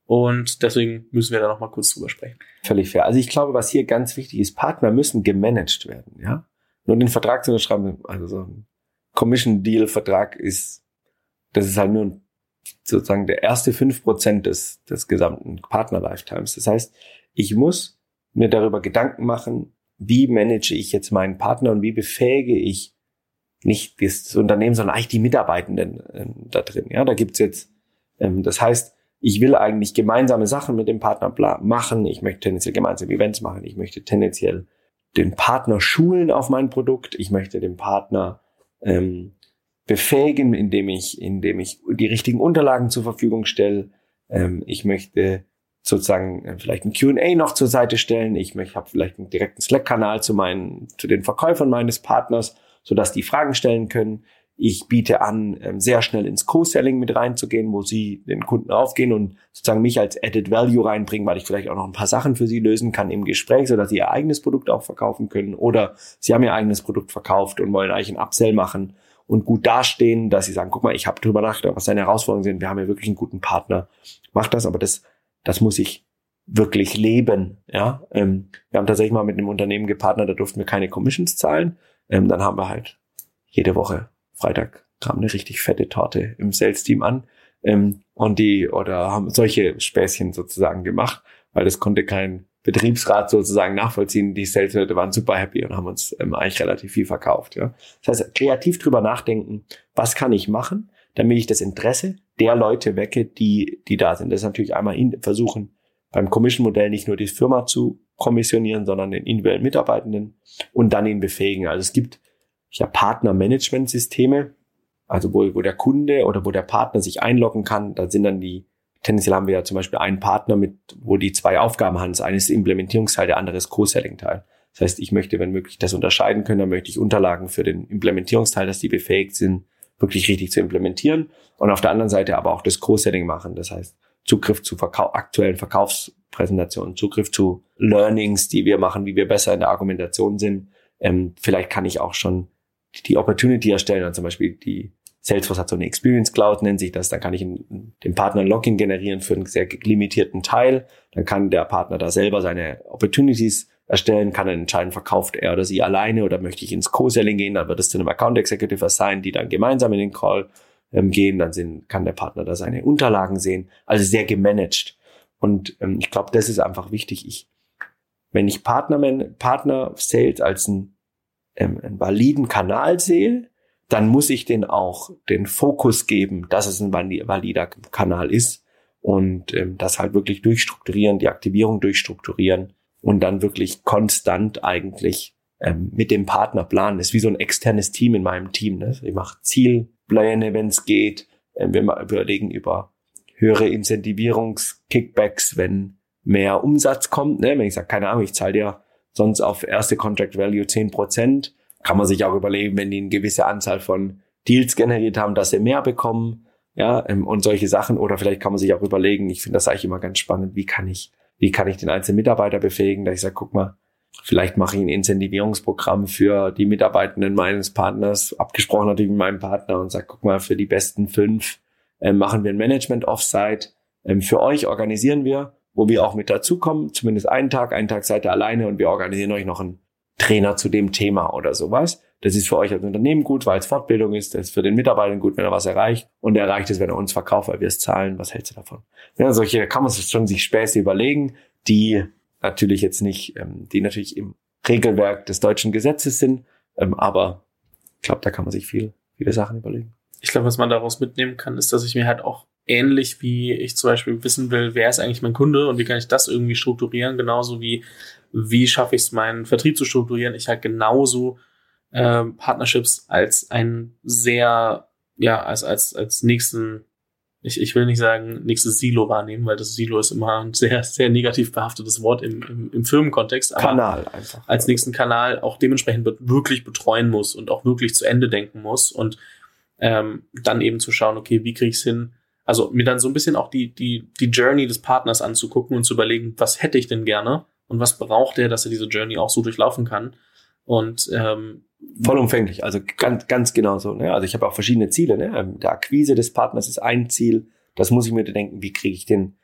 Und deswegen müssen wir da noch mal kurz drüber sprechen. Völlig fair. Also ich glaube, was hier ganz wichtig ist, Partner müssen gemanagt werden, ja. Nur den Vertrag zu unterschreiben, also so ein Commission-Deal-Vertrag ist, das ist halt nur sozusagen der erste fünf Prozent des, des gesamten Partner-Lifetimes. Das heißt, ich muss mir darüber Gedanken machen, wie manage ich jetzt meinen Partner und wie befähige ich nicht das Unternehmen, sondern eigentlich die Mitarbeitenden äh, da drin. Ja, da gibt's jetzt, ähm, das heißt, ich will eigentlich gemeinsame Sachen mit dem Partner machen. Ich möchte tendenziell gemeinsame Events machen. Ich möchte tendenziell den Partner schulen auf mein Produkt. Ich möchte den Partner ähm, befähigen, indem ich, indem ich die richtigen Unterlagen zur Verfügung stelle. Ähm, ich möchte sozusagen äh, vielleicht ein Q&A noch zur Seite stellen. Ich möchte habe vielleicht einen direkten Slack-Kanal zu meinen zu den Verkäufern meines Partners, so dass die Fragen stellen können. Ich biete an, ähm, sehr schnell ins Co-Selling mit reinzugehen, wo sie den Kunden aufgehen und sozusagen mich als Added Value reinbringen, weil ich vielleicht auch noch ein paar Sachen für sie lösen kann im Gespräch, so dass sie ihr eigenes Produkt auch verkaufen können. Oder sie haben ihr eigenes Produkt verkauft und wollen eigentlich einen Upsell machen und gut dastehen, dass sie sagen, guck mal, ich habe drüber nachgedacht, was deine Herausforderungen sind. Wir haben ja wirklich einen guten Partner. Mach das, aber das das muss ich wirklich leben. Ja, ähm, wir haben tatsächlich mal mit einem Unternehmen gepartnert, da durften wir keine Commissions zahlen. Ähm, dann haben wir halt jede Woche Freitag kam eine richtig fette Torte im Sales-Team an ähm, und die oder haben solche Späßchen sozusagen gemacht, weil das konnte kein Betriebsrat sozusagen nachvollziehen. Die Sales-Leute waren super happy und haben uns ähm, eigentlich relativ viel verkauft. Ja. Das heißt, kreativ drüber nachdenken, was kann ich machen, damit ich das Interesse der Leute wecke, die, die da sind. Das ist natürlich einmal in, versuchen, beim Commission-Modell nicht nur die Firma zu kommissionieren, sondern den individuellen Mitarbeitenden und dann ihn befähigen. Also es gibt ja Partner-Management-Systeme, also wo, wo der Kunde oder wo der Partner sich einloggen kann. Da sind dann die, tendenziell haben wir ja zum Beispiel einen Partner mit, wo die zwei Aufgaben haben. Das eine ist Implementierungsteil, der andere ist Co-Selling-Teil. Das heißt, ich möchte, wenn möglich, das unterscheiden können, dann möchte ich Unterlagen für den Implementierungsteil, dass die befähigt sind, wirklich richtig zu implementieren und auf der anderen Seite aber auch das Co-Setting machen. Das heißt, Zugriff zu Verkau aktuellen Verkaufspräsentationen, Zugriff zu Learnings, die wir machen, wie wir besser in der Argumentation sind. Ähm, vielleicht kann ich auch schon die Opportunity erstellen, also zum Beispiel die Salesforce hat so eine Experience Cloud, nennt sich das. Da kann ich dem Partner ein Login generieren für einen sehr limitierten Teil. Dann kann der Partner da selber seine Opportunities erstellen, kann dann entscheiden, verkauft er oder sie alleine oder möchte ich ins Co-Selling gehen, dann wird es zu einem Account Executive sein, die dann gemeinsam in den Call ähm, gehen, dann sind, kann der Partner da seine Unterlagen sehen, also sehr gemanagt. Und ähm, ich glaube, das ist einfach wichtig. Ich, wenn ich Partner, Partner Sales als einen, ähm, einen validen Kanal sehe, dann muss ich den auch den Fokus geben, dass es ein valider Kanal ist und ähm, das halt wirklich durchstrukturieren, die Aktivierung durchstrukturieren und dann wirklich konstant eigentlich ähm, mit dem Partner planen. Das ist wie so ein externes Team in meinem Team. Ne? Ich mache Zielpläne, wenn es geht. Ähm, wir überlegen über höhere Incentivierungs-Kickbacks, wenn mehr Umsatz kommt. Ne? Wenn ich sage, keine Ahnung, ich zahle dir sonst auf erste Contract Value zehn Prozent, kann man sich auch überlegen, wenn die eine gewisse Anzahl von Deals generiert haben, dass sie mehr bekommen, ja, ähm, und solche Sachen. Oder vielleicht kann man sich auch überlegen, ich finde das eigentlich immer ganz spannend, wie kann ich wie kann ich den einzelnen Mitarbeiter befähigen, dass ich sage, guck mal, vielleicht mache ich ein Incentivierungsprogramm für die Mitarbeitenden meines Partners, abgesprochen natürlich mit meinem Partner und sage, guck mal, für die besten fünf äh, machen wir ein Management-Offsite. Ähm, für euch organisieren wir, wo wir auch mit dazukommen, zumindest einen Tag, einen Tag seid ihr alleine und wir organisieren euch noch einen Trainer zu dem Thema oder sowas. Das ist für euch als Unternehmen gut, weil es Fortbildung ist. Das ist für den Mitarbeiter gut, wenn er was erreicht. Und er erreicht es, wenn er uns verkauft, weil wir es zahlen. Was hältst du davon? Ja, solche kann man sich schon sich Späße überlegen, die natürlich jetzt nicht, ähm, die natürlich im Regelwerk des deutschen Gesetzes sind. Ähm, aber ich glaube, da kann man sich viel, viele Sachen überlegen. Ich glaube, was man daraus mitnehmen kann, ist, dass ich mir halt auch ähnlich wie ich zum Beispiel wissen will, wer ist eigentlich mein Kunde und wie kann ich das irgendwie strukturieren, genauso wie wie schaffe ich es, meinen Vertrieb zu strukturieren, ich halt genauso äh, Partnerships als ein sehr, ja, als, als, als nächsten, ich, ich will nicht sagen, nächstes Silo wahrnehmen, weil das Silo ist immer ein sehr, sehr negativ behaftetes Wort im, im, im Firmenkontext. Aber Kanal einfach. Als nächsten Kanal auch dementsprechend wirklich betreuen muss und auch wirklich zu Ende denken muss und ähm, dann eben zu schauen, okay, wie kriege ich es hin? Also mir dann so ein bisschen auch die, die, die Journey des Partners anzugucken und zu überlegen, was hätte ich denn gerne und was braucht er, dass er diese Journey auch so durchlaufen kann. Und ähm, vollumfänglich, also ganz, ganz genau so. Ne? Also ich habe auch verschiedene Ziele. Ne? Ähm, der Akquise des Partners ist ein Ziel. Das muss ich mir denken, wie kriege ich den,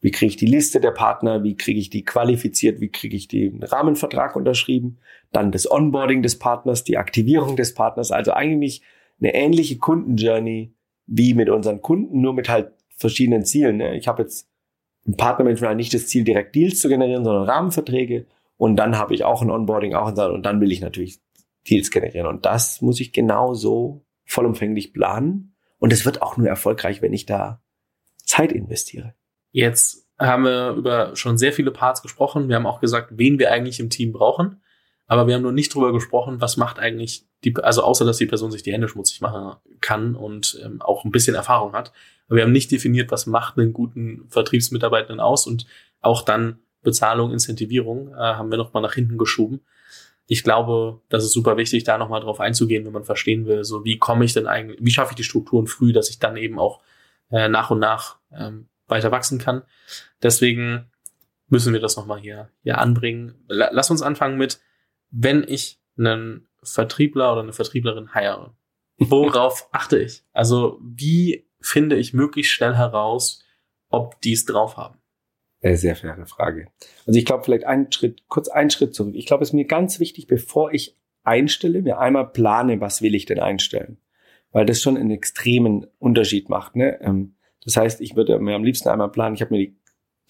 wie kriege ich die Liste der Partner, wie kriege ich die qualifiziert, wie kriege ich den Rahmenvertrag unterschrieben, dann das Onboarding des Partners, die Aktivierung des Partners, also eigentlich eine ähnliche Kundenjourney wie mit unseren Kunden, nur mit halt verschiedenen Zielen. Ne? Ich habe jetzt im Partnermanagement nicht das Ziel, direkt Deals zu generieren, sondern Rahmenverträge. Und dann habe ich auch ein Onboarding, auch ein und dann will ich natürlich Deals generieren. Und das muss ich genauso vollumfänglich planen. Und es wird auch nur erfolgreich, wenn ich da Zeit investiere. Jetzt haben wir über schon sehr viele Parts gesprochen. Wir haben auch gesagt, wen wir eigentlich im Team brauchen. Aber wir haben nur nicht drüber gesprochen, was macht eigentlich die, also außer dass die Person sich die Hände schmutzig machen kann und ähm, auch ein bisschen Erfahrung hat. Aber wir haben nicht definiert, was macht einen guten Vertriebsmitarbeitenden aus und auch dann Bezahlung, Incentivierung äh, haben wir nochmal nach hinten geschoben. Ich glaube, das ist super wichtig, da nochmal drauf einzugehen, wenn man verstehen will, so wie komme ich denn eigentlich, wie schaffe ich die Strukturen früh, dass ich dann eben auch äh, nach und nach ähm, weiter wachsen kann. Deswegen müssen wir das nochmal hier, hier anbringen. Lass uns anfangen mit, wenn ich einen Vertriebler oder eine Vertrieblerin heiere, worauf achte ich? Also wie finde ich möglichst schnell heraus, ob die es drauf haben? Sehr faire Frage. Also ich glaube, vielleicht einen Schritt, kurz einen Schritt zurück. Ich glaube, es ist mir ganz wichtig, bevor ich einstelle, mir einmal plane, was will ich denn einstellen. Weil das schon einen extremen Unterschied macht. Ne? Ähm, das heißt, ich würde mir am liebsten einmal planen, ich habe mir die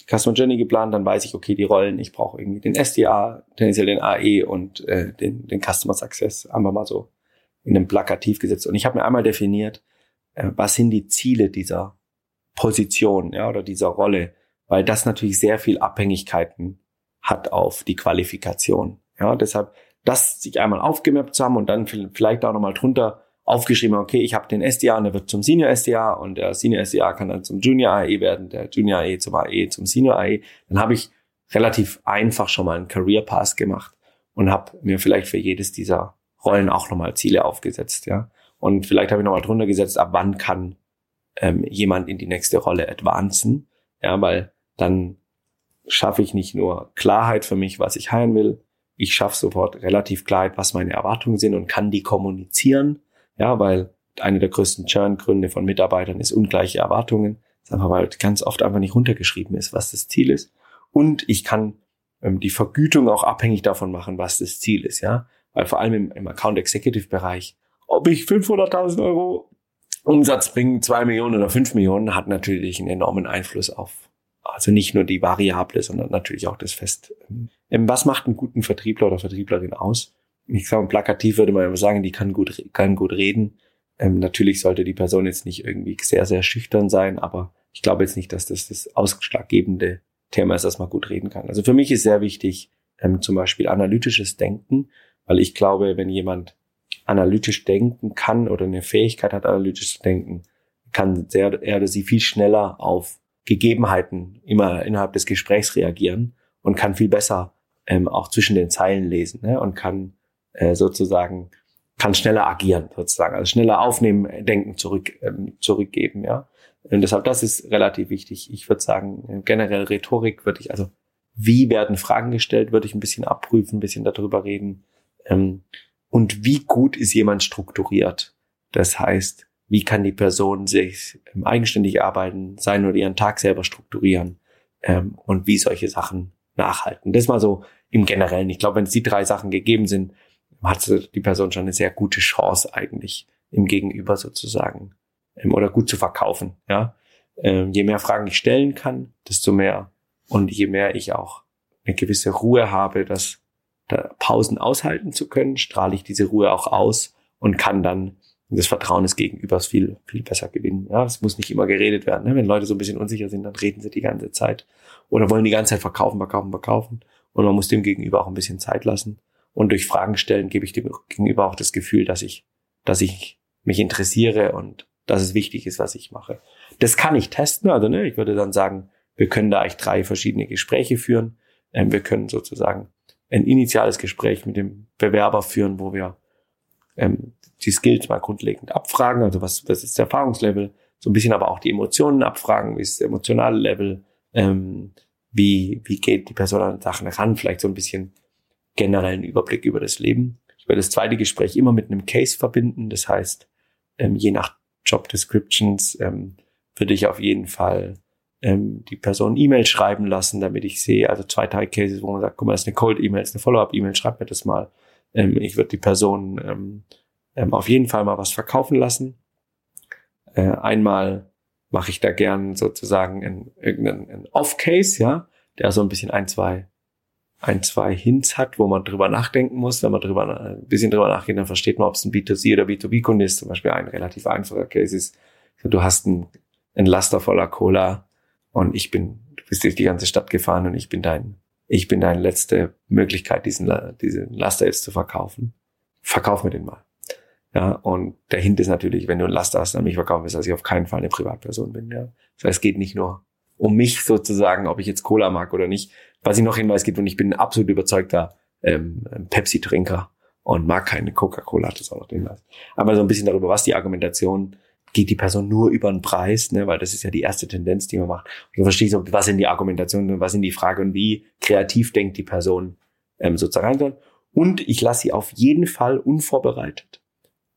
Customer Journey geplant, dann weiß ich, okay, die Rollen, ich brauche irgendwie den SDA, tendenziell den AE und äh, den, den Customer Success, einfach mal so in einem Plakativ gesetzt. Und ich habe mir einmal definiert, äh, was sind die Ziele dieser Position ja, oder dieser Rolle, weil das natürlich sehr viel Abhängigkeiten hat auf die Qualifikation. Ja, deshalb das sich einmal aufgemappt zu haben und dann vielleicht auch nochmal drunter aufgeschrieben, okay, ich habe den SDA und der wird zum Senior SDA und der Senior SDA kann dann zum Junior AE werden, der Junior AE zum AE, zum Senior AE. Dann habe ich relativ einfach schon mal einen Career Pass gemacht und habe mir vielleicht für jedes dieser Rollen auch nochmal Ziele aufgesetzt, ja. Und vielleicht habe ich nochmal drunter gesetzt, ab wann kann ähm, jemand in die nächste Rolle advancen, ja, weil dann schaffe ich nicht nur Klarheit für mich, was ich heilen will, ich schaffe sofort relativ Klarheit, was meine Erwartungen sind und kann die kommunizieren ja, weil eine der größten Churn-Gründe von Mitarbeitern ist ungleiche Erwartungen. Das ist einfach, weil ganz oft einfach nicht runtergeschrieben ist, was das Ziel ist. Und ich kann ähm, die Vergütung auch abhängig davon machen, was das Ziel ist, ja. Weil vor allem im, im Account Executive Bereich, ob ich 500.000 Euro Umsatz bringe, zwei Millionen oder fünf Millionen, hat natürlich einen enormen Einfluss auf, also nicht nur die Variable, sondern natürlich auch das Fest. Ähm, was macht einen guten Vertriebler oder Vertrieblerin aus? Ich sage plakativ würde man immer sagen, die kann gut, kann gut reden. Ähm, natürlich sollte die Person jetzt nicht irgendwie sehr, sehr schüchtern sein, aber ich glaube jetzt nicht, dass das das ausschlaggebende Thema ist, dass man gut reden kann. Also für mich ist sehr wichtig, ähm, zum Beispiel analytisches Denken, weil ich glaube, wenn jemand analytisch denken kann oder eine Fähigkeit hat, analytisch zu denken, kann sehr, er oder sie viel schneller auf Gegebenheiten immer innerhalb des Gesprächs reagieren und kann viel besser ähm, auch zwischen den Zeilen lesen ne? und kann äh, sozusagen kann schneller agieren, sozusagen, also schneller aufnehmen, denken, zurück, ähm, zurückgeben, ja. Und deshalb, das ist relativ wichtig. Ich würde sagen, generell Rhetorik würde ich, also wie werden Fragen gestellt, würde ich ein bisschen abprüfen, ein bisschen darüber reden. Ähm, und wie gut ist jemand strukturiert? Das heißt, wie kann die Person sich ähm, eigenständig arbeiten, sein oder ihren Tag selber strukturieren ähm, und wie solche Sachen nachhalten. Das mal so im Generellen. Ich glaube, wenn es die drei Sachen gegeben sind, hat die Person schon eine sehr gute Chance eigentlich im Gegenüber sozusagen ähm, oder gut zu verkaufen. Ja, ähm, je mehr Fragen ich stellen kann, desto mehr und je mehr ich auch eine gewisse Ruhe habe, das da Pausen aushalten zu können, strahle ich diese Ruhe auch aus und kann dann das Vertrauen des Gegenübers viel, viel besser gewinnen. Ja, es muss nicht immer geredet werden. Ne? Wenn Leute so ein bisschen unsicher sind, dann reden sie die ganze Zeit oder wollen die ganze Zeit verkaufen, verkaufen, verkaufen. Und man muss dem Gegenüber auch ein bisschen Zeit lassen. Und durch Fragen stellen gebe ich dem Gegenüber auch das Gefühl, dass ich, dass ich mich interessiere und dass es wichtig ist, was ich mache. Das kann ich testen. Also ne, ich würde dann sagen, wir können da eigentlich drei verschiedene Gespräche führen. Ähm, wir können sozusagen ein initiales Gespräch mit dem Bewerber führen, wo wir ähm, die Skills mal grundlegend abfragen, also was, was ist der Erfahrungslevel, so ein bisschen aber auch die Emotionen abfragen, wie ist das emotionale Level, ähm, wie, wie geht die Person an Sachen ran, vielleicht so ein bisschen generellen Überblick über das Leben. Ich werde das zweite Gespräch immer mit einem Case verbinden, das heißt, ähm, je nach Job Descriptions ähm, würde ich auf jeden Fall ähm, die Person E-Mail schreiben lassen, damit ich sehe, also zwei, drei Cases, wo man sagt, guck mal, das ist eine Cold-E-Mail, das ist eine Follow-up-E-Mail, schreib mir das mal. Ähm, ich würde die Person ähm, ähm, auf jeden Fall mal was verkaufen lassen. Äh, einmal mache ich da gern sozusagen einen, irgendeinen Off-Case, ja, der so ein bisschen ein, zwei, ein, zwei Hints hat, wo man drüber nachdenken muss. Wenn man drüber, ein bisschen drüber nachgeht, dann versteht man, ob es ein B2C oder B2B-Kunde ist. Zum Beispiel ein relativ einfacher Case ist, du hast ein, ein Laster voller Cola und ich bin, du bist durch die ganze Stadt gefahren und ich bin dein, ich bin deine letzte Möglichkeit, diesen, diesen Laster jetzt zu verkaufen. Verkauf mir den mal. Ja, und der Hint ist natürlich, wenn du ein Laster hast, an mich verkaufen willst, dass ich auf keinen Fall eine Privatperson bin. Ja. Das heißt, es geht nicht nur um mich sozusagen, ob ich jetzt Cola mag oder nicht. Was ich noch hinweis gibt, und ich bin ein absolut überzeugter ähm, Pepsi-Trinker und mag keine Coca-Cola, das ist auch noch den Hinweis. Aber so ein bisschen darüber, was die Argumentation geht die Person nur über den Preis, ne, weil das ist ja die erste Tendenz, die man macht. Und du verstehst, was sind die Argumentationen, was sind die Fragen und wie kreativ denkt die Person ähm, sozusagen. Und ich lasse sie auf jeden Fall unvorbereitet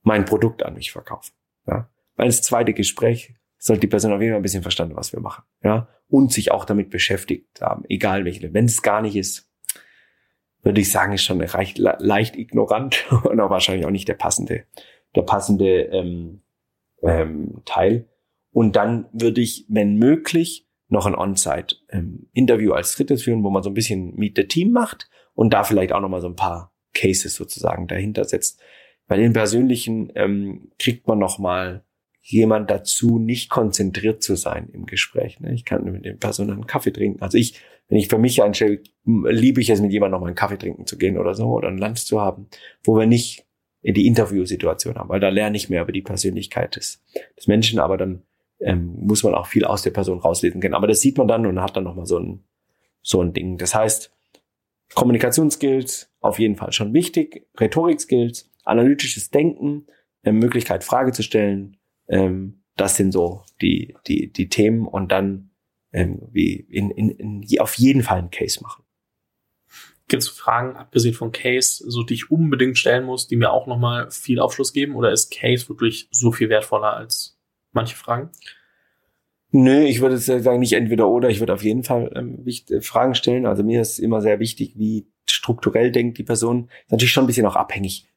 mein Produkt an mich verkaufen. Ja? Weil das zweite Gespräch sollte die Person auf jeden Fall ein bisschen verstanden, was wir machen. Ja? Und sich auch damit beschäftigt haben, egal welche. Wenn es gar nicht ist, würde ich sagen, ist schon leicht, leicht ignorant und auch wahrscheinlich auch nicht der passende, der passende ähm, ähm, Teil. Und dann würde ich, wenn möglich, noch ein On-Site-Interview ähm, als drittes führen, wo man so ein bisschen Meet the Team macht und da vielleicht auch noch mal so ein paar Cases sozusagen dahinter setzt. Bei den persönlichen ähm, kriegt man noch mal jemand dazu, nicht konzentriert zu sein im Gespräch. Ne? Ich kann mit den Personen einen Kaffee trinken. Also ich, wenn ich für mich einstelle, liebe ich es, mit jemandem noch mal einen Kaffee trinken zu gehen oder so oder ein Lunch zu haben, wo wir nicht in die Interviewsituation haben, weil da lerne ich mehr über die Persönlichkeit des, des Menschen, aber dann ähm, muss man auch viel aus der Person rauslesen können. Aber das sieht man dann und hat dann nochmal so ein, so ein Ding. Das heißt, Kommunikationsskills auf jeden Fall schon wichtig, Rhetorikskills, analytisches Denken, ähm, Möglichkeit Frage zu stellen, ähm, das sind so die, die, die Themen und dann ähm, wie in, in, in, auf jeden Fall einen Case machen. Gibt es Fragen, abgesehen von Case, so die ich unbedingt stellen muss, die mir auch nochmal viel Aufschluss geben? Oder ist Case wirklich so viel wertvoller als manche Fragen? Nö, ich würde sagen, nicht entweder oder. Ich würde auf jeden Fall ähm, wichtig, Fragen stellen. Also mir ist immer sehr wichtig, wie strukturell denkt die Person. Ist natürlich schon ein bisschen auch abhängig,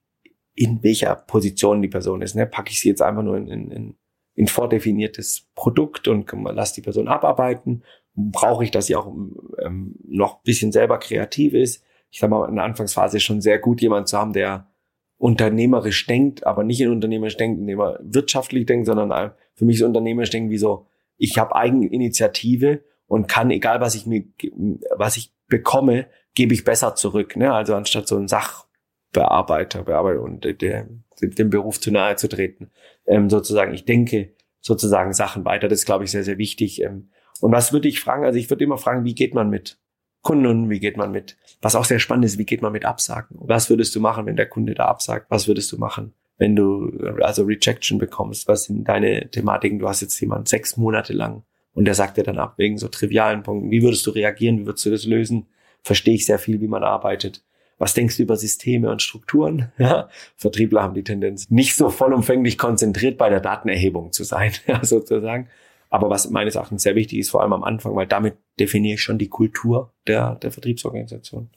in welcher Position die Person ist. Ne? Packe ich sie jetzt einfach nur in, in, in vordefiniertes Produkt und lass die Person abarbeiten brauche ich, dass sie auch ähm, noch bisschen selber kreativ ist. Ich sag mal, in der Anfangsphase schon sehr gut, jemand zu haben, der unternehmerisch denkt, aber nicht in unternehmerisch denkt, indem er wirtschaftlich denkt, sondern für mich ist unternehmerisch denken wie so, ich habe Eigeninitiative und kann, egal was ich mir, was ich bekomme, gebe ich besser zurück. Ne? Also anstatt so ein Sachbearbeiter, Bearbeiter und der, dem Beruf zu nahe zu treten, ähm, sozusagen, ich denke sozusagen Sachen weiter. Das ist, glaube ich, sehr, sehr wichtig. Ähm, und was würde ich fragen? Also ich würde immer fragen, wie geht man mit Kunden, wie geht man mit, was auch sehr spannend ist, wie geht man mit Absagen? Was würdest du machen, wenn der Kunde da absagt? Was würdest du machen, wenn du also Rejection bekommst? Was sind deine Thematiken? Du hast jetzt jemanden sechs Monate lang und der sagt dir dann ab wegen so trivialen Punkten. Wie würdest du reagieren? Wie würdest du das lösen? Verstehe ich sehr viel, wie man arbeitet. Was denkst du über Systeme und Strukturen? Ja, Vertriebler haben die Tendenz, nicht so vollumfänglich konzentriert bei der Datenerhebung zu sein, ja, sozusagen, aber was meines Erachtens sehr wichtig ist, vor allem am Anfang, weil damit definiere ich schon die Kultur der, der Vertriebsorganisation.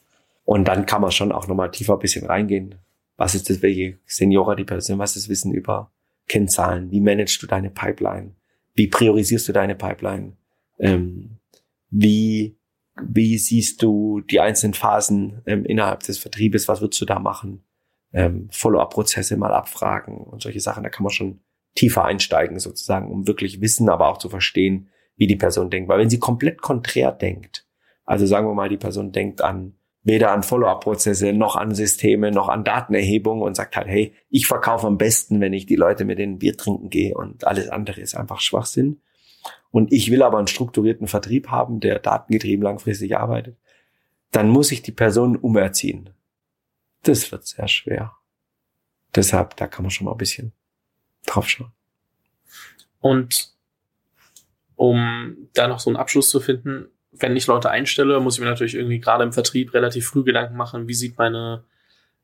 Und dann kann man schon auch nochmal tiefer ein bisschen reingehen. Was ist das, welche Seniora die Person, was ist das Wissen über Kennzahlen? Wie managst du deine Pipeline? Wie priorisierst du deine Pipeline? Ähm, wie, wie siehst du die einzelnen Phasen ähm, innerhalb des Vertriebes? Was würdest du da machen? Ähm, Follow-up-Prozesse mal abfragen und solche Sachen. Da kann man schon tiefer einsteigen sozusagen, um wirklich Wissen, aber auch zu verstehen, wie die Person denkt. Weil wenn sie komplett konträr denkt, also sagen wir mal, die Person denkt an weder an Follow-up-Prozesse noch an Systeme noch an Datenerhebung und sagt halt, hey, ich verkaufe am besten, wenn ich die Leute mit denen Bier trinken gehe und alles andere ist einfach Schwachsinn. Und ich will aber einen strukturierten Vertrieb haben, der datengetrieben langfristig arbeitet, dann muss ich die Person umerziehen. Das wird sehr schwer Deshalb, da kann man schon mal ein bisschen drauf schauen. Und um da noch so einen Abschluss zu finden, wenn ich Leute einstelle, muss ich mir natürlich irgendwie gerade im Vertrieb relativ früh Gedanken machen, wie sieht meine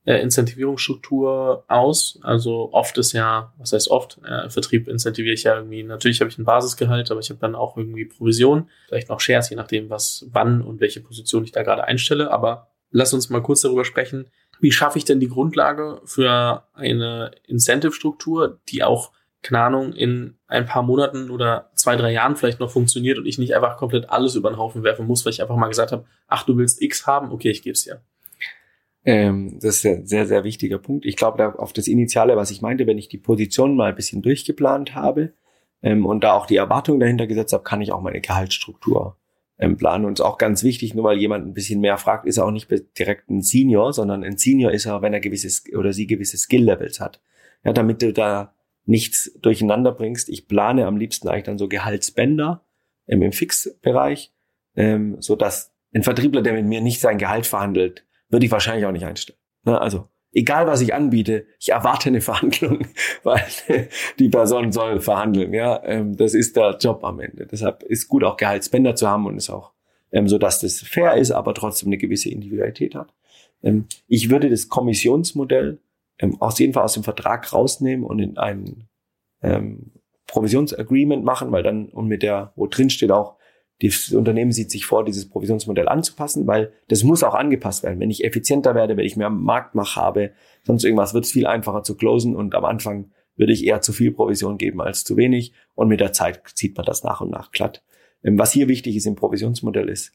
äh, Incentivierungsstruktur aus. Also oft ist ja, was heißt oft, äh, Vertrieb incentiviere ich ja irgendwie, natürlich habe ich ein Basisgehalt, aber ich habe dann auch irgendwie Provision, vielleicht noch Shares, je nachdem, was, wann und welche Position ich da gerade einstelle. Aber lass uns mal kurz darüber sprechen, wie schaffe ich denn die Grundlage für eine Incentive-Struktur, die auch keine Ahnung, in ein paar Monaten oder zwei, drei Jahren vielleicht noch funktioniert und ich nicht einfach komplett alles über den Haufen werfen muss, weil ich einfach mal gesagt habe, ach, du willst X haben, okay, ich gebe es dir. Ähm, das ist ein sehr, sehr wichtiger Punkt. Ich glaube, da auf das Initiale, was ich meinte, wenn ich die Position mal ein bisschen durchgeplant habe ähm, und da auch die Erwartung dahinter gesetzt habe, kann ich auch meine Gehaltsstruktur ähm, planen. Und ist auch ganz wichtig, nur weil jemand ein bisschen mehr fragt, ist er auch nicht direkt ein Senior, sondern ein Senior ist er, wenn er gewisses oder sie gewisse Skill-Levels hat. Ja, damit du da nichts durcheinander bringst. Ich plane am liebsten eigentlich dann so Gehaltsbänder ähm, im Fixbereich, ähm, so dass ein Vertriebler, der mit mir nicht sein Gehalt verhandelt, würde ich wahrscheinlich auch nicht einstellen. Ne? Also egal was ich anbiete, ich erwarte eine Verhandlung, weil die Person soll verhandeln. Ja, ähm, das ist der Job am Ende. Deshalb ist gut auch Gehaltsbänder zu haben und ist auch ähm, so, dass das fair ist, aber trotzdem eine gewisse Individualität hat. Ähm, ich würde das Kommissionsmodell aus jeden Fall aus dem Vertrag rausnehmen und in ein ähm, Provisionsagreement machen, weil dann und mit der, wo drin steht auch, das Unternehmen sieht sich vor, dieses Provisionsmodell anzupassen, weil das muss auch angepasst werden. Wenn ich effizienter werde, wenn ich mehr Marktmach habe, sonst irgendwas, wird es viel einfacher zu closen und am Anfang würde ich eher zu viel Provision geben als zu wenig und mit der Zeit zieht man das nach und nach glatt. Ähm, was hier wichtig ist im Provisionsmodell ist,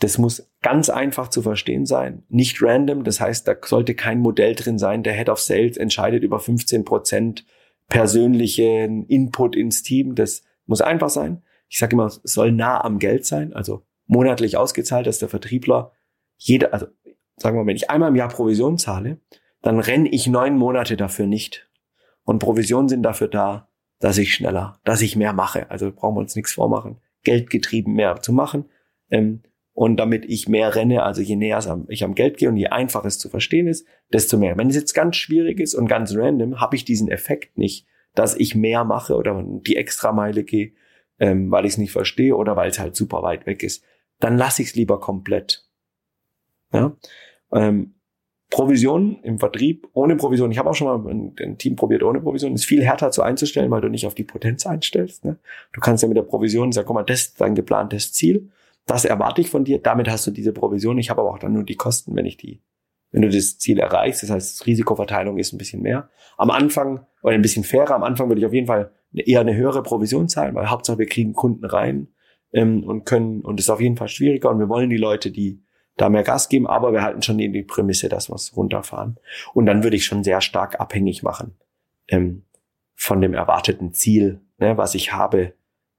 das muss ganz einfach zu verstehen sein, nicht random. Das heißt, da sollte kein Modell drin sein. Der Head of Sales entscheidet über 15 Prozent persönlichen Input ins Team. Das muss einfach sein. Ich sage immer, es soll nah am Geld sein, also monatlich ausgezahlt, dass der Vertriebler jeder, also sagen wir mal, wenn ich einmal im Jahr Provision zahle, dann renne ich neun Monate dafür nicht. Und Provisionen sind dafür da, dass ich schneller, dass ich mehr mache. Also brauchen wir uns nichts vormachen. Geldgetrieben mehr zu machen. Ähm, und damit ich mehr renne, also je näher ich am Geld gehe und je einfacher es zu verstehen ist, desto mehr. Wenn es jetzt ganz schwierig ist und ganz random, habe ich diesen Effekt nicht, dass ich mehr mache oder die Extrameile gehe, ähm, weil ich es nicht verstehe oder weil es halt super weit weg ist. Dann lasse ich es lieber komplett. Ja? Ähm, Provision im Vertrieb ohne Provision. Ich habe auch schon mal ein, ein, Team probiert ohne Provision. Ist viel härter zu einzustellen, weil du nicht auf die Potenz einstellst. Ne? Du kannst ja mit der Provision sagen, guck mal, das ist dein geplantes Ziel das erwarte ich von dir, damit hast du diese Provision. Ich habe aber auch dann nur die Kosten, wenn ich die, wenn du das Ziel erreichst. Das heißt, Risikoverteilung ist ein bisschen mehr. Am Anfang, oder ein bisschen fairer, am Anfang würde ich auf jeden Fall eher eine höhere Provision zahlen, weil Hauptsache wir kriegen Kunden rein ähm, und können, und es ist auf jeden Fall schwieriger und wir wollen die Leute, die da mehr Gas geben, aber wir halten schon die Prämisse, dass wir es runterfahren. Und dann würde ich schon sehr stark abhängig machen ähm, von dem erwarteten Ziel, ne, was ich habe,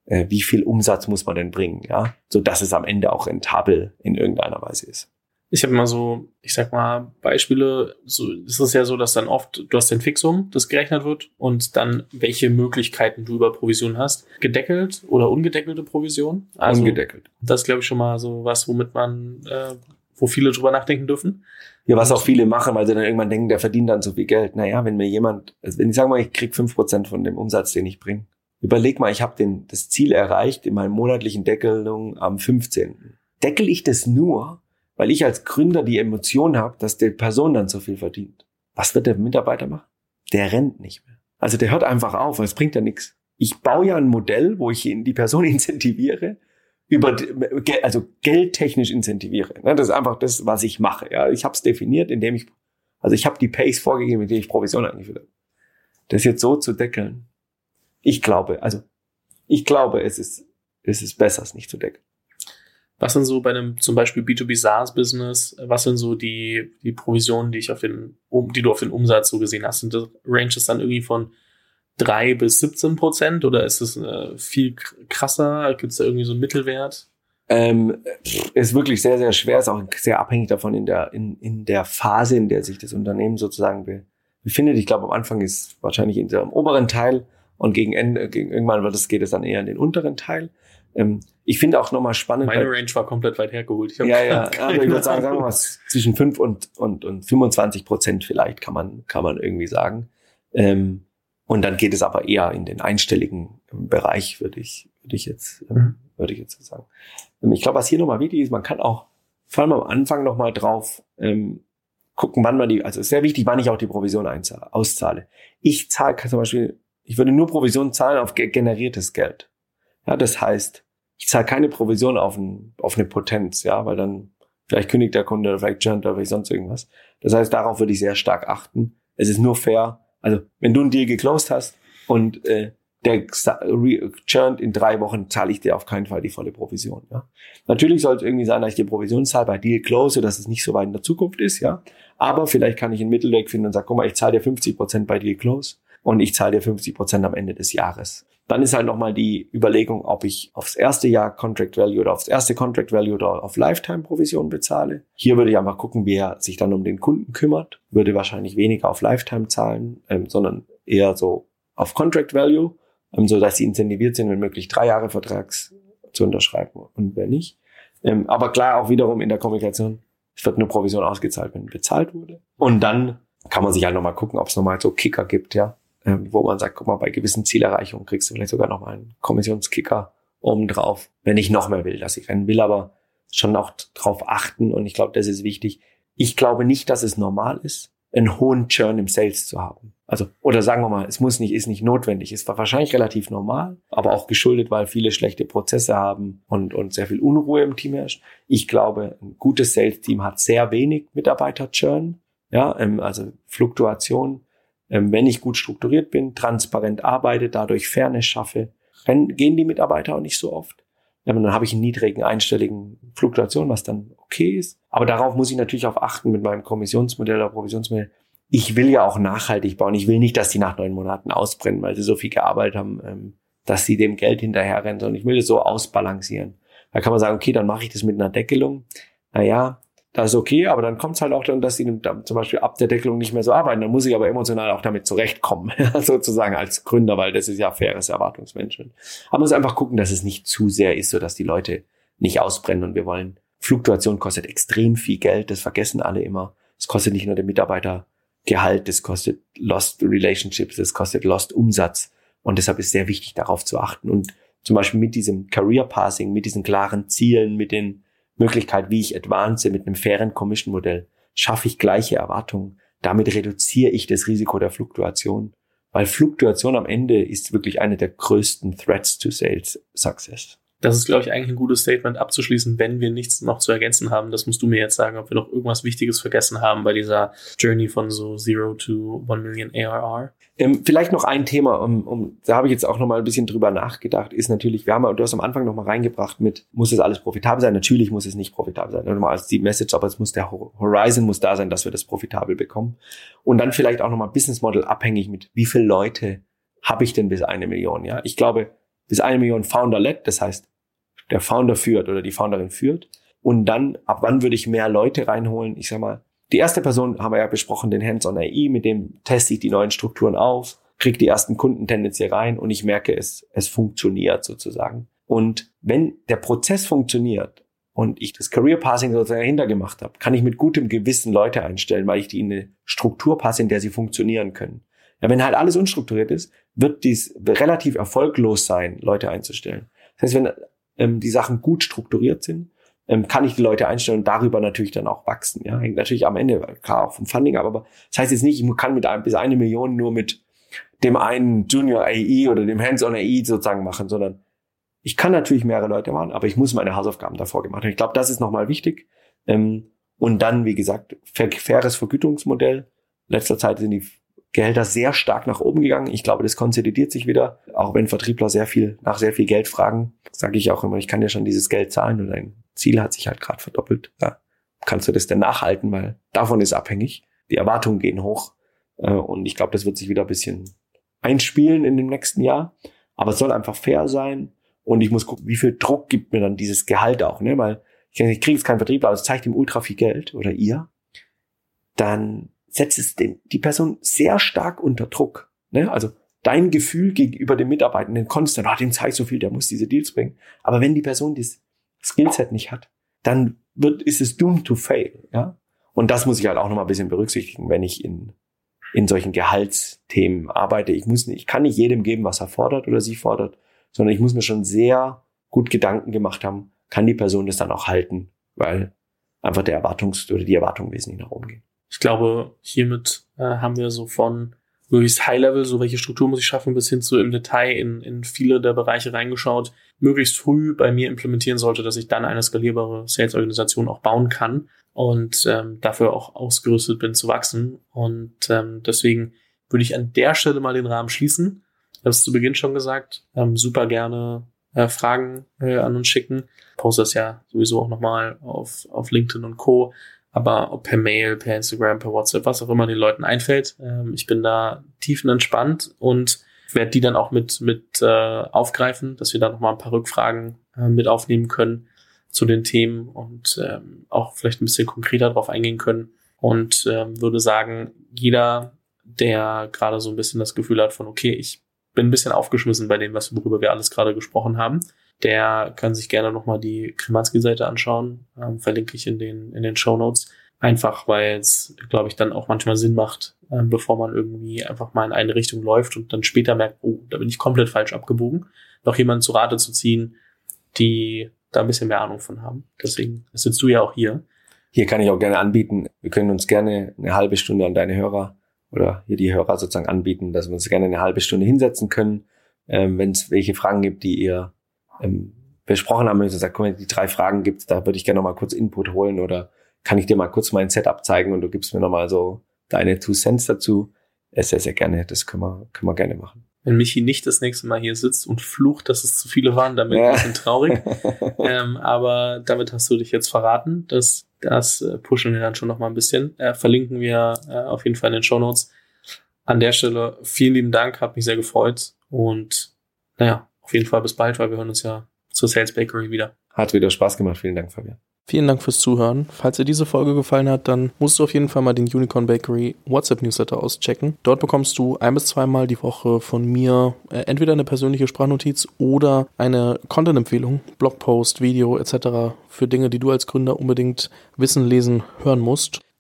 äh, wie viel Umsatz muss man denn bringen, ja, so dass es am Ende auch rentabel in irgendeiner Weise ist. Ich habe immer so, ich sag mal, Beispiele, so ist es ja so, dass dann oft, du hast den Fixum, das gerechnet wird und dann welche Möglichkeiten du über Provision hast. Gedeckelt oder ungedeckelte Provision. Also, Ungedeckelt. Das ist, glaube ich, schon mal so was, womit man, äh, wo viele drüber nachdenken dürfen. Ja, was auch viele machen, weil sie dann irgendwann denken, der verdient dann so viel Geld. Naja, wenn mir jemand, also wenn ich sage mal, ich krieg fünf Prozent von dem Umsatz, den ich bringe, Überleg mal, ich habe den das Ziel erreicht in meiner monatlichen Deckelung am 15. Deckel ich das nur, weil ich als Gründer die Emotion habe, dass die Person dann so viel verdient. Was wird der Mitarbeiter machen? Der rennt nicht mehr. Also der hört einfach auf, es bringt ja nichts. Ich baue ja ein Modell, wo ich die Person incentiviere, über also geldtechnisch incentiviere. Ne, das ist einfach das, was ich mache. Ja, ich habe es definiert, indem ich also ich habe die Pace vorgegeben, mit der ich Provision eingeführt habe. Das jetzt so zu deckeln, ich glaube, also ich glaube, es ist, es ist besser, es nicht zu decken. Was sind so bei einem zum Beispiel B2B SaaS-Business, was sind so die, die Provisionen, die ich auf den, die du auf den Umsatz so gesehen hast? Sind das Ranges dann irgendwie von drei bis 17 Prozent oder ist es äh, viel krasser? Gibt es da irgendwie so einen Mittelwert? Ähm, ist wirklich sehr, sehr schwer, ist auch sehr abhängig davon in der, in, in der Phase, in der sich das Unternehmen sozusagen befindet. Ich glaube, am Anfang ist wahrscheinlich in dem oberen Teil und gegen Ende, gegen irgendwann wird es, geht es dann eher in den unteren Teil. Ähm, ich finde auch nochmal spannend. Meine Range war komplett weit hergeholt. ja, ja, aber ich würde sagen, sagen wir mal, zwischen 5 und, und, und 25 Prozent vielleicht kann man, kann man irgendwie sagen. Ähm, und dann geht es aber eher in den einstelligen Bereich, würde ich, würde ich jetzt, ähm, mhm. würde ich jetzt sagen. Ähm, ich glaube, was hier nochmal wichtig ist, man kann auch vor allem am Anfang nochmal drauf ähm, gucken, wann man die, also ist sehr wichtig, wann ich auch die Provision einzahle, auszahle. Ich zahle zum Beispiel, ich würde nur Provision zahlen auf generiertes Geld. Ja, das heißt, ich zahle keine Provision auf, ein, auf eine Potenz, ja, weil dann vielleicht kündigt der Kunde vielleicht churnt oder vielleicht sonst irgendwas. Das heißt, darauf würde ich sehr stark achten. Es ist nur fair. Also, wenn du einen Deal geclosed hast und äh, der churnt in drei Wochen, zahle ich dir auf keinen Fall die volle Provision. Ja. Natürlich soll es irgendwie sein, dass ich die Provision zahle bei Deal Close, dass es nicht so weit in der Zukunft ist, ja. Aber vielleicht kann ich einen Mittelweg finden und sage, guck mal, ich zahle dir 50 Prozent bei Deal Close und ich zahle dir 50 Prozent am Ende des Jahres. Dann ist halt nochmal die Überlegung, ob ich aufs erste Jahr Contract Value oder aufs erste Contract Value oder auf Lifetime Provision bezahle. Hier würde ich einfach gucken, wer sich dann um den Kunden kümmert. Würde wahrscheinlich weniger auf Lifetime zahlen, ähm, sondern eher so auf Contract Value, ähm, so dass sie incentiviert sind, wenn möglich drei Jahre Vertrags zu unterschreiben und wenn nicht. Ähm, aber klar, auch wiederum in der Kommunikation, es wird nur Provision ausgezahlt, wenn bezahlt wurde. Und dann kann man sich halt nochmal gucken, ob es nochmal so Kicker gibt, ja ähm, wo man sagt, guck mal, bei gewissen Zielerreichungen kriegst du vielleicht sogar noch mal einen Kommissionskicker obendrauf, wenn ich noch mehr will, dass ich rennen will, aber schon auch drauf achten und ich glaube, das ist wichtig. Ich glaube nicht, dass es normal ist, einen hohen Churn im Sales zu haben. Also, oder sagen wir mal, es muss nicht, ist nicht notwendig. Es war wahrscheinlich relativ normal, aber auch geschuldet, weil viele schlechte Prozesse haben und, und sehr viel Unruhe im Team herrscht. Ich glaube, ein gutes Sales-Team hat sehr wenig Mitarbeiter-Churn. Ja, ähm, also Fluktuation wenn ich gut strukturiert bin, transparent arbeite, dadurch Fairness schaffe, gehen die Mitarbeiter auch nicht so oft. dann habe ich einen niedrigen einstelligen Fluktuation, was dann okay ist. Aber darauf muss ich natürlich auch achten mit meinem Kommissionsmodell oder Provisionsmodell. Ich will ja auch nachhaltig bauen. Ich will nicht, dass die nach neun Monaten ausbrennen, weil sie so viel gearbeitet haben, ähm, dass sie dem Geld hinterherrennen, sondern ich will das so ausbalancieren. Da kann man sagen, okay, dann mache ich das mit einer Deckelung. Naja, das ist okay, aber dann kommt es halt auch dann, dass sie zum Beispiel ab der Deckelung nicht mehr so arbeiten. Dann muss ich aber emotional auch damit zurechtkommen, sozusagen als Gründer, weil das ist ja faires Erwartungsmanagement. Aber man muss einfach gucken, dass es nicht zu sehr ist, so dass die Leute nicht ausbrennen und wir wollen. Fluktuation kostet extrem viel Geld, das vergessen alle immer. Es kostet nicht nur der Mitarbeitergehalt, das kostet Lost Relationships, das kostet Lost Umsatz. Und deshalb ist sehr wichtig, darauf zu achten. Und zum Beispiel mit diesem Career Passing, mit diesen klaren Zielen, mit den Möglichkeit, wie ich advance mit einem fairen Commission-Modell, schaffe ich gleiche Erwartungen. Damit reduziere ich das Risiko der Fluktuation. Weil Fluktuation am Ende ist wirklich eine der größten Threats to Sales Success. Das ist, glaube ich, eigentlich ein gutes Statement abzuschließen, wenn wir nichts noch zu ergänzen haben. Das musst du mir jetzt sagen, ob wir noch irgendwas Wichtiges vergessen haben bei dieser Journey von so Zero to One Million ARR. Ähm, vielleicht noch ein Thema, um, um, da habe ich jetzt auch noch mal ein bisschen drüber nachgedacht, ist natürlich, wir haben, du hast am Anfang noch mal reingebracht mit, muss es alles profitabel sein? Natürlich muss es nicht profitabel sein. Nochmal als die Message, aber es muss der Horizon muss da sein, dass wir das profitabel bekommen. Und dann vielleicht auch noch mal Business Model abhängig mit, wie viele Leute habe ich denn bis eine Million? Ja, ich glaube, bis eine Million Founder-led, das heißt, der Founder führt oder die Founderin führt. Und dann, ab wann würde ich mehr Leute reinholen? Ich sag mal, die erste Person haben wir ja besprochen, den Hands-on AI, mit dem teste ich die neuen Strukturen auf, kriege die ersten Kunden tendenziell rein und ich merke, es, es funktioniert sozusagen. Und wenn der Prozess funktioniert und ich das Career Passing sozusagen dahinter gemacht habe, kann ich mit gutem Gewissen Leute einstellen, weil ich die in eine Struktur passe, in der sie funktionieren können. Ja, wenn halt alles unstrukturiert ist, wird dies relativ erfolglos sein, Leute einzustellen. Das heißt, wenn ähm, die Sachen gut strukturiert sind, ähm, kann ich die Leute einstellen und darüber natürlich dann auch wachsen. Ja, hängt natürlich am Ende klar auch vom Funding ab, aber das heißt jetzt nicht, ich kann mit einem, bis eine Million nur mit dem einen Junior AI oder dem Hands-on AI sozusagen machen, sondern ich kann natürlich mehrere Leute machen, aber ich muss meine Hausaufgaben davor gemacht haben. Ich glaube, das ist nochmal wichtig. Ähm, und dann, wie gesagt, faires Vergütungsmodell. Letzter Zeit sind die Gehälter sehr stark nach oben gegangen. Ich glaube, das konsolidiert sich wieder, auch wenn Vertriebler sehr viel nach sehr viel Geld fragen. Sage ich auch immer, ich kann ja schon dieses Geld zahlen und dein Ziel hat sich halt gerade verdoppelt. Ja, kannst du das denn nachhalten, weil davon ist abhängig. Die Erwartungen gehen hoch äh, und ich glaube, das wird sich wieder ein bisschen einspielen in dem nächsten Jahr. Aber es soll einfach fair sein und ich muss gucken, wie viel Druck gibt mir dann dieses Gehalt auch, ne? Weil ich, ich kriege jetzt keinen Vertriebler, aber es zeigt ihm ultra viel Geld oder ihr. Dann setzt es den, die Person sehr stark unter Druck. Ne? Also dein Gefühl gegenüber dem Mitarbeitenden konstant, ah, dem zeig so viel, der muss diese Deals bringen. Aber wenn die Person das Skillset nicht hat, dann wird, ist es doomed to fail, ja. Und das muss ich halt auch nochmal ein bisschen berücksichtigen, wenn ich in, in solchen Gehaltsthemen arbeite. Ich muss nicht, ich kann nicht jedem geben, was er fordert oder sie fordert, sondern ich muss mir schon sehr gut Gedanken gemacht haben, kann die Person das dann auch halten, weil einfach der Erwartungs- oder die Erwartungen wesentlich nach oben gehen. Ich glaube, hiermit äh, haben wir so von möglichst High-Level, so welche Struktur muss ich schaffen, bis hin zu im Detail in, in viele der Bereiche reingeschaut, möglichst früh bei mir implementieren sollte, dass ich dann eine skalierbare Sales-Organisation auch bauen kann und ähm, dafür auch ausgerüstet bin zu wachsen. Und ähm, deswegen würde ich an der Stelle mal den Rahmen schließen. Ich habe es zu Beginn schon gesagt. Ähm, super gerne äh, Fragen äh, an uns schicken. Poste das ja sowieso auch nochmal auf, auf LinkedIn und Co. Aber ob per Mail, per Instagram, per WhatsApp, was auch immer den Leuten einfällt. Ähm, ich bin da tiefenentspannt und werde die dann auch mit, mit äh, aufgreifen, dass wir da nochmal ein paar Rückfragen äh, mit aufnehmen können zu den Themen und ähm, auch vielleicht ein bisschen konkreter darauf eingehen können. Und ähm, würde sagen, jeder, der gerade so ein bisschen das Gefühl hat von, okay, ich bin ein bisschen aufgeschmissen bei dem, was worüber wir alles gerade gesprochen haben, der kann sich gerne nochmal die Kremanski-Seite anschauen. Ähm, verlinke ich in den, in den Show Notes. Einfach, weil es, glaube ich, dann auch manchmal Sinn macht, ähm, bevor man irgendwie einfach mal in eine Richtung läuft und dann später merkt, oh, da bin ich komplett falsch abgebogen, noch jemanden zu Rate zu ziehen, die da ein bisschen mehr Ahnung von haben. Deswegen sitzt du ja auch hier. Hier kann ich auch gerne anbieten, wir können uns gerne eine halbe Stunde an deine Hörer oder hier die Hörer sozusagen anbieten, dass wir uns gerne eine halbe Stunde hinsetzen können, ähm, wenn es welche Fragen gibt, die ihr ähm, besprochen haben, wenn ihr sagt, guck mal, die drei Fragen gibt's, da würde ich gerne noch mal kurz Input holen oder kann ich dir mal kurz mein Setup zeigen und du gibst mir noch mal so deine Two Cents dazu. Sehr, sehr gerne. Das können wir, können wir gerne machen. Wenn Michi nicht das nächste Mal hier sitzt und flucht, dass es zu viele waren, dann bin ich ja. ein bisschen traurig. ähm, aber damit hast du dich jetzt verraten. Das, das äh, pushen wir dann schon noch mal ein bisschen. Äh, verlinken wir äh, auf jeden Fall in den Show Notes. An der Stelle vielen lieben Dank, hat mich sehr gefreut und naja, auf jeden Fall bis bald, weil wir hören uns ja zur Sales Bakery wieder. Hat wieder Spaß gemacht. Vielen Dank, Fabian. Vielen Dank fürs Zuhören. Falls dir diese Folge gefallen hat, dann musst du auf jeden Fall mal den Unicorn Bakery WhatsApp Newsletter auschecken. Dort bekommst du ein bis zweimal die Woche von mir äh, entweder eine persönliche Sprachnotiz oder eine Content-Empfehlung, Blogpost, Video etc. für Dinge, die du als Gründer unbedingt wissen, lesen, hören musst.